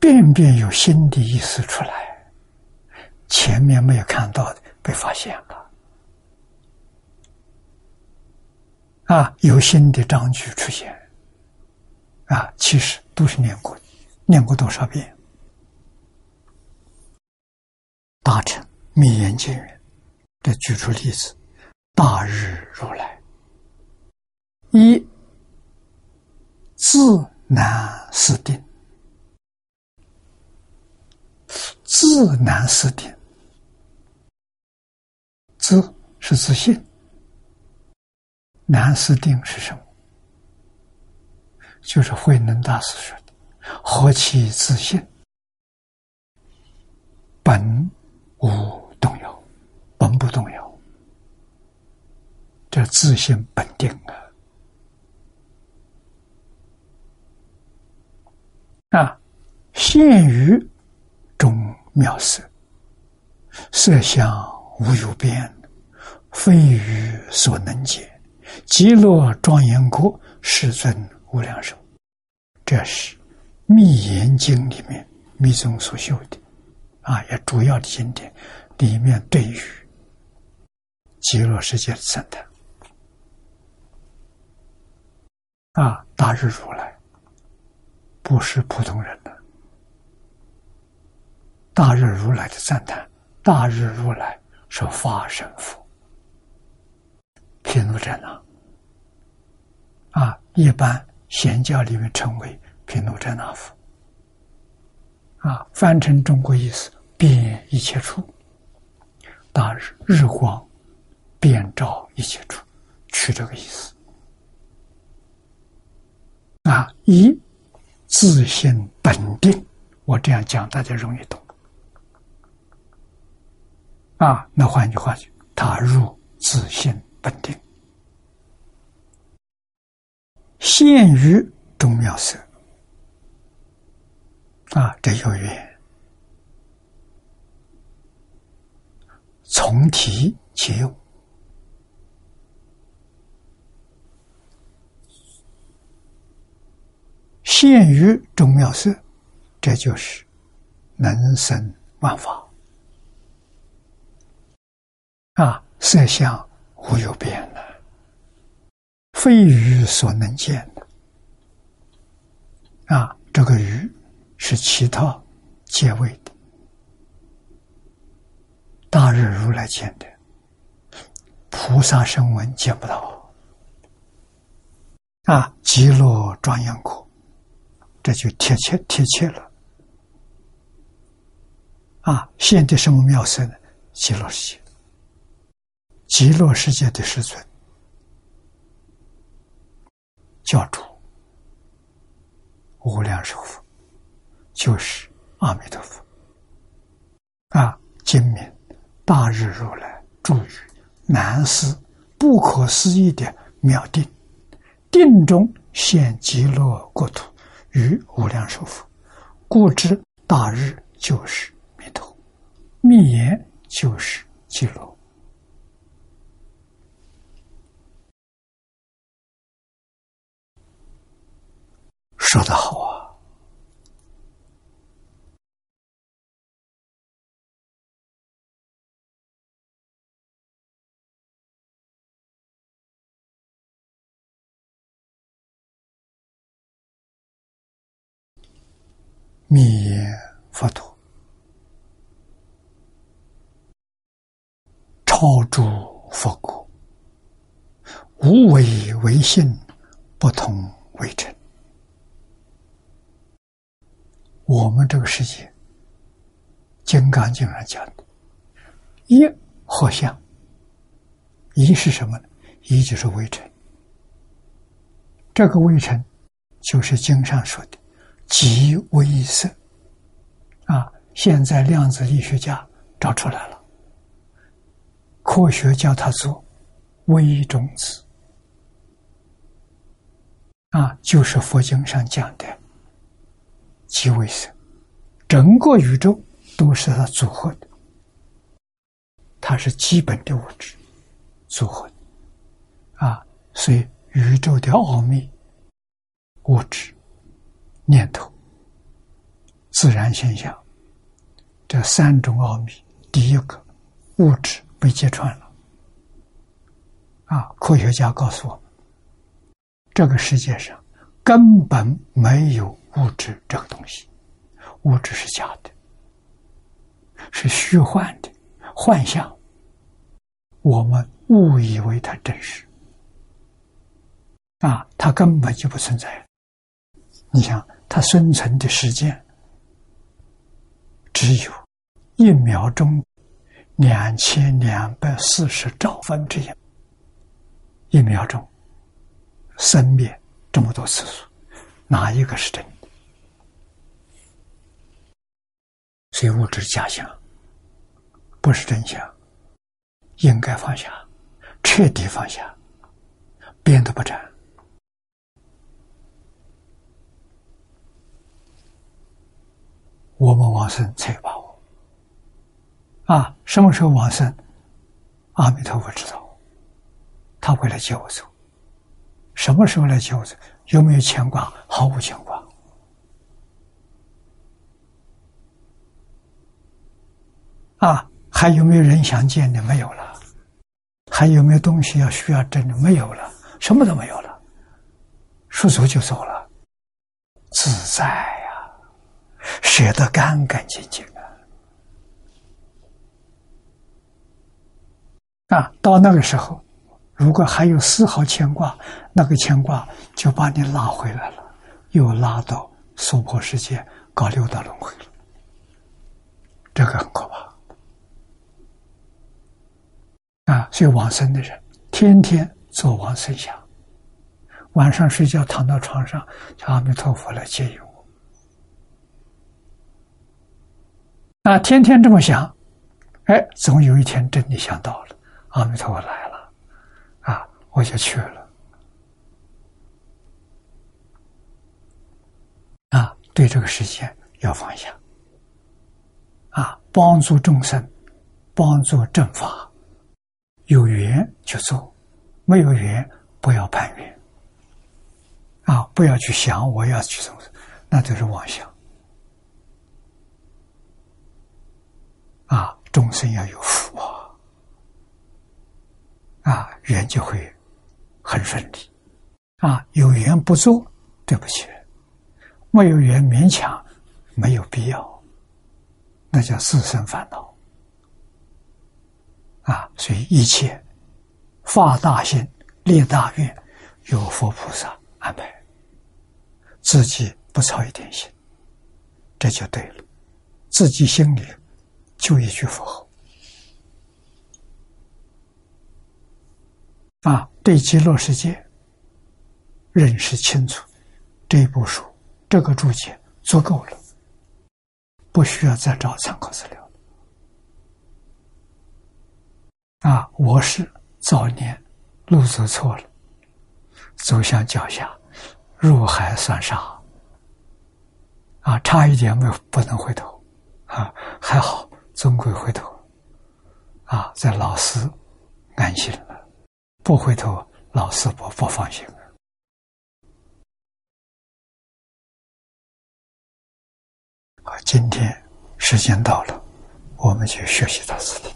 遍遍有新的意思出来，前面没有看到的被发现了，啊，有新的章句出现，啊，其实都是念过，念过多少遍？大乘密言经云，这举出例子，大日如来，一自难思定。自难思定，自是自信，难思定是什么？就是慧能大师说的：“何其自信，本无动摇，本不动摇。”这自信本定啊！啊，现于中。妙色，色相无有边，非语所能解。极乐庄严国，世尊无量寿。这是《密严经》里面密宗所修的，啊，也主要的经典里面对于极乐世界的赞叹。啊，大日如来不是普通人的。大日如来的赞叹，大日如来是法身佛，毗卢遮那啊，一般显教里面称为毗卢遮那佛。啊，翻成中国意思，遍一切处，大日日光遍照一切处，取这个意思。啊，一自性本定，我这样讲大家容易懂。啊，那换句话讲，他入自性本定，现于中妙色。啊，这有缘，从体起用，现于中妙色，这就是能生万法。啊，色相无有变的，非鱼所能见的。啊，这个鱼是其他界位的，大日如来见的，菩萨声闻见不到。啊，极乐庄严国，这就贴切贴切了。啊，现的什么妙色呢？极乐世界。极乐世界的世尊，教主无量寿佛，就是阿弥陀佛啊！今明大日如来住于南寺不可思议的妙定，定中现极乐国土与无量寿佛，故知大日就是弥陀，密言就是极乐。说得好啊。密叶佛陀。超诸佛国无为为性不同为尘。我们这个世界，《金刚经》上讲的，一合相，一是什么呢？一就是微尘。这个微尘，就是经上说的极微色。啊，现在量子力学家找出来了，科学叫它做微中子。啊，就是佛经上讲的。极微色，整个宇宙都是它组合的，它是基本的物质组合的，啊，所以宇宙的奥秘、物质、念头、自然现象这三种奥秘，第一个物质被揭穿了，啊，科学家告诉我们，这个世界上根本没有。物质这个东西，物质是假的，是虚幻的幻象。我们误以为它真实，啊，它根本就不存在。你想，它生存的时间只有一秒钟，两千两百四十兆分之一，一秒钟生灭这么多次数，哪一个是真？所以物质假象，不是真相，应该放下，彻底放下，变都不沾。我们往生才有把握。啊，什么时候往生？阿弥陀佛知道，他会来接我走。什么时候来接我走？有没有牵挂？毫无牵挂。啊，还有没有人想见的？没有了。还有没有东西要需要争的？没有了，什么都没有了。说走就走了，自在呀，舍得干干净净啊！啊，到那个时候，如果还有丝毫牵挂，那个牵挂就把你拉回来了，又拉到娑婆世界搞六道轮回了。这个很可怕。啊，所以往生的人天天做往生想，晚上睡觉躺到床上，叫阿弥陀佛来接引我。啊，天天这么想，哎，总有一天真的想到了，阿弥陀佛来了，啊，我就去了。啊，对这个世界要放下，啊，帮助众生，帮助正法。有缘就做，没有缘不要攀缘。啊，不要去想我要去做，那就是妄想。啊，众生要有福啊，啊，缘就会很顺利。啊，有缘不做，对不起；没有缘勉强，没有必要，那叫自身烦恼。啊，所以一切发大心、立大愿，有佛菩萨安排，自己不操一点心，这就对了。自己心里就一句佛号，啊，对极乐世界认识清楚，这部书这个注解足够了，不需要再找参考资料。啊！我是早年路走错了，走向脚下，入海算沙。啊，差一点没有不能回头，啊，还好终归回头。啊，在老师安心了，不回头老师不不放心了。好，今天时间到了，我们就学习到此地。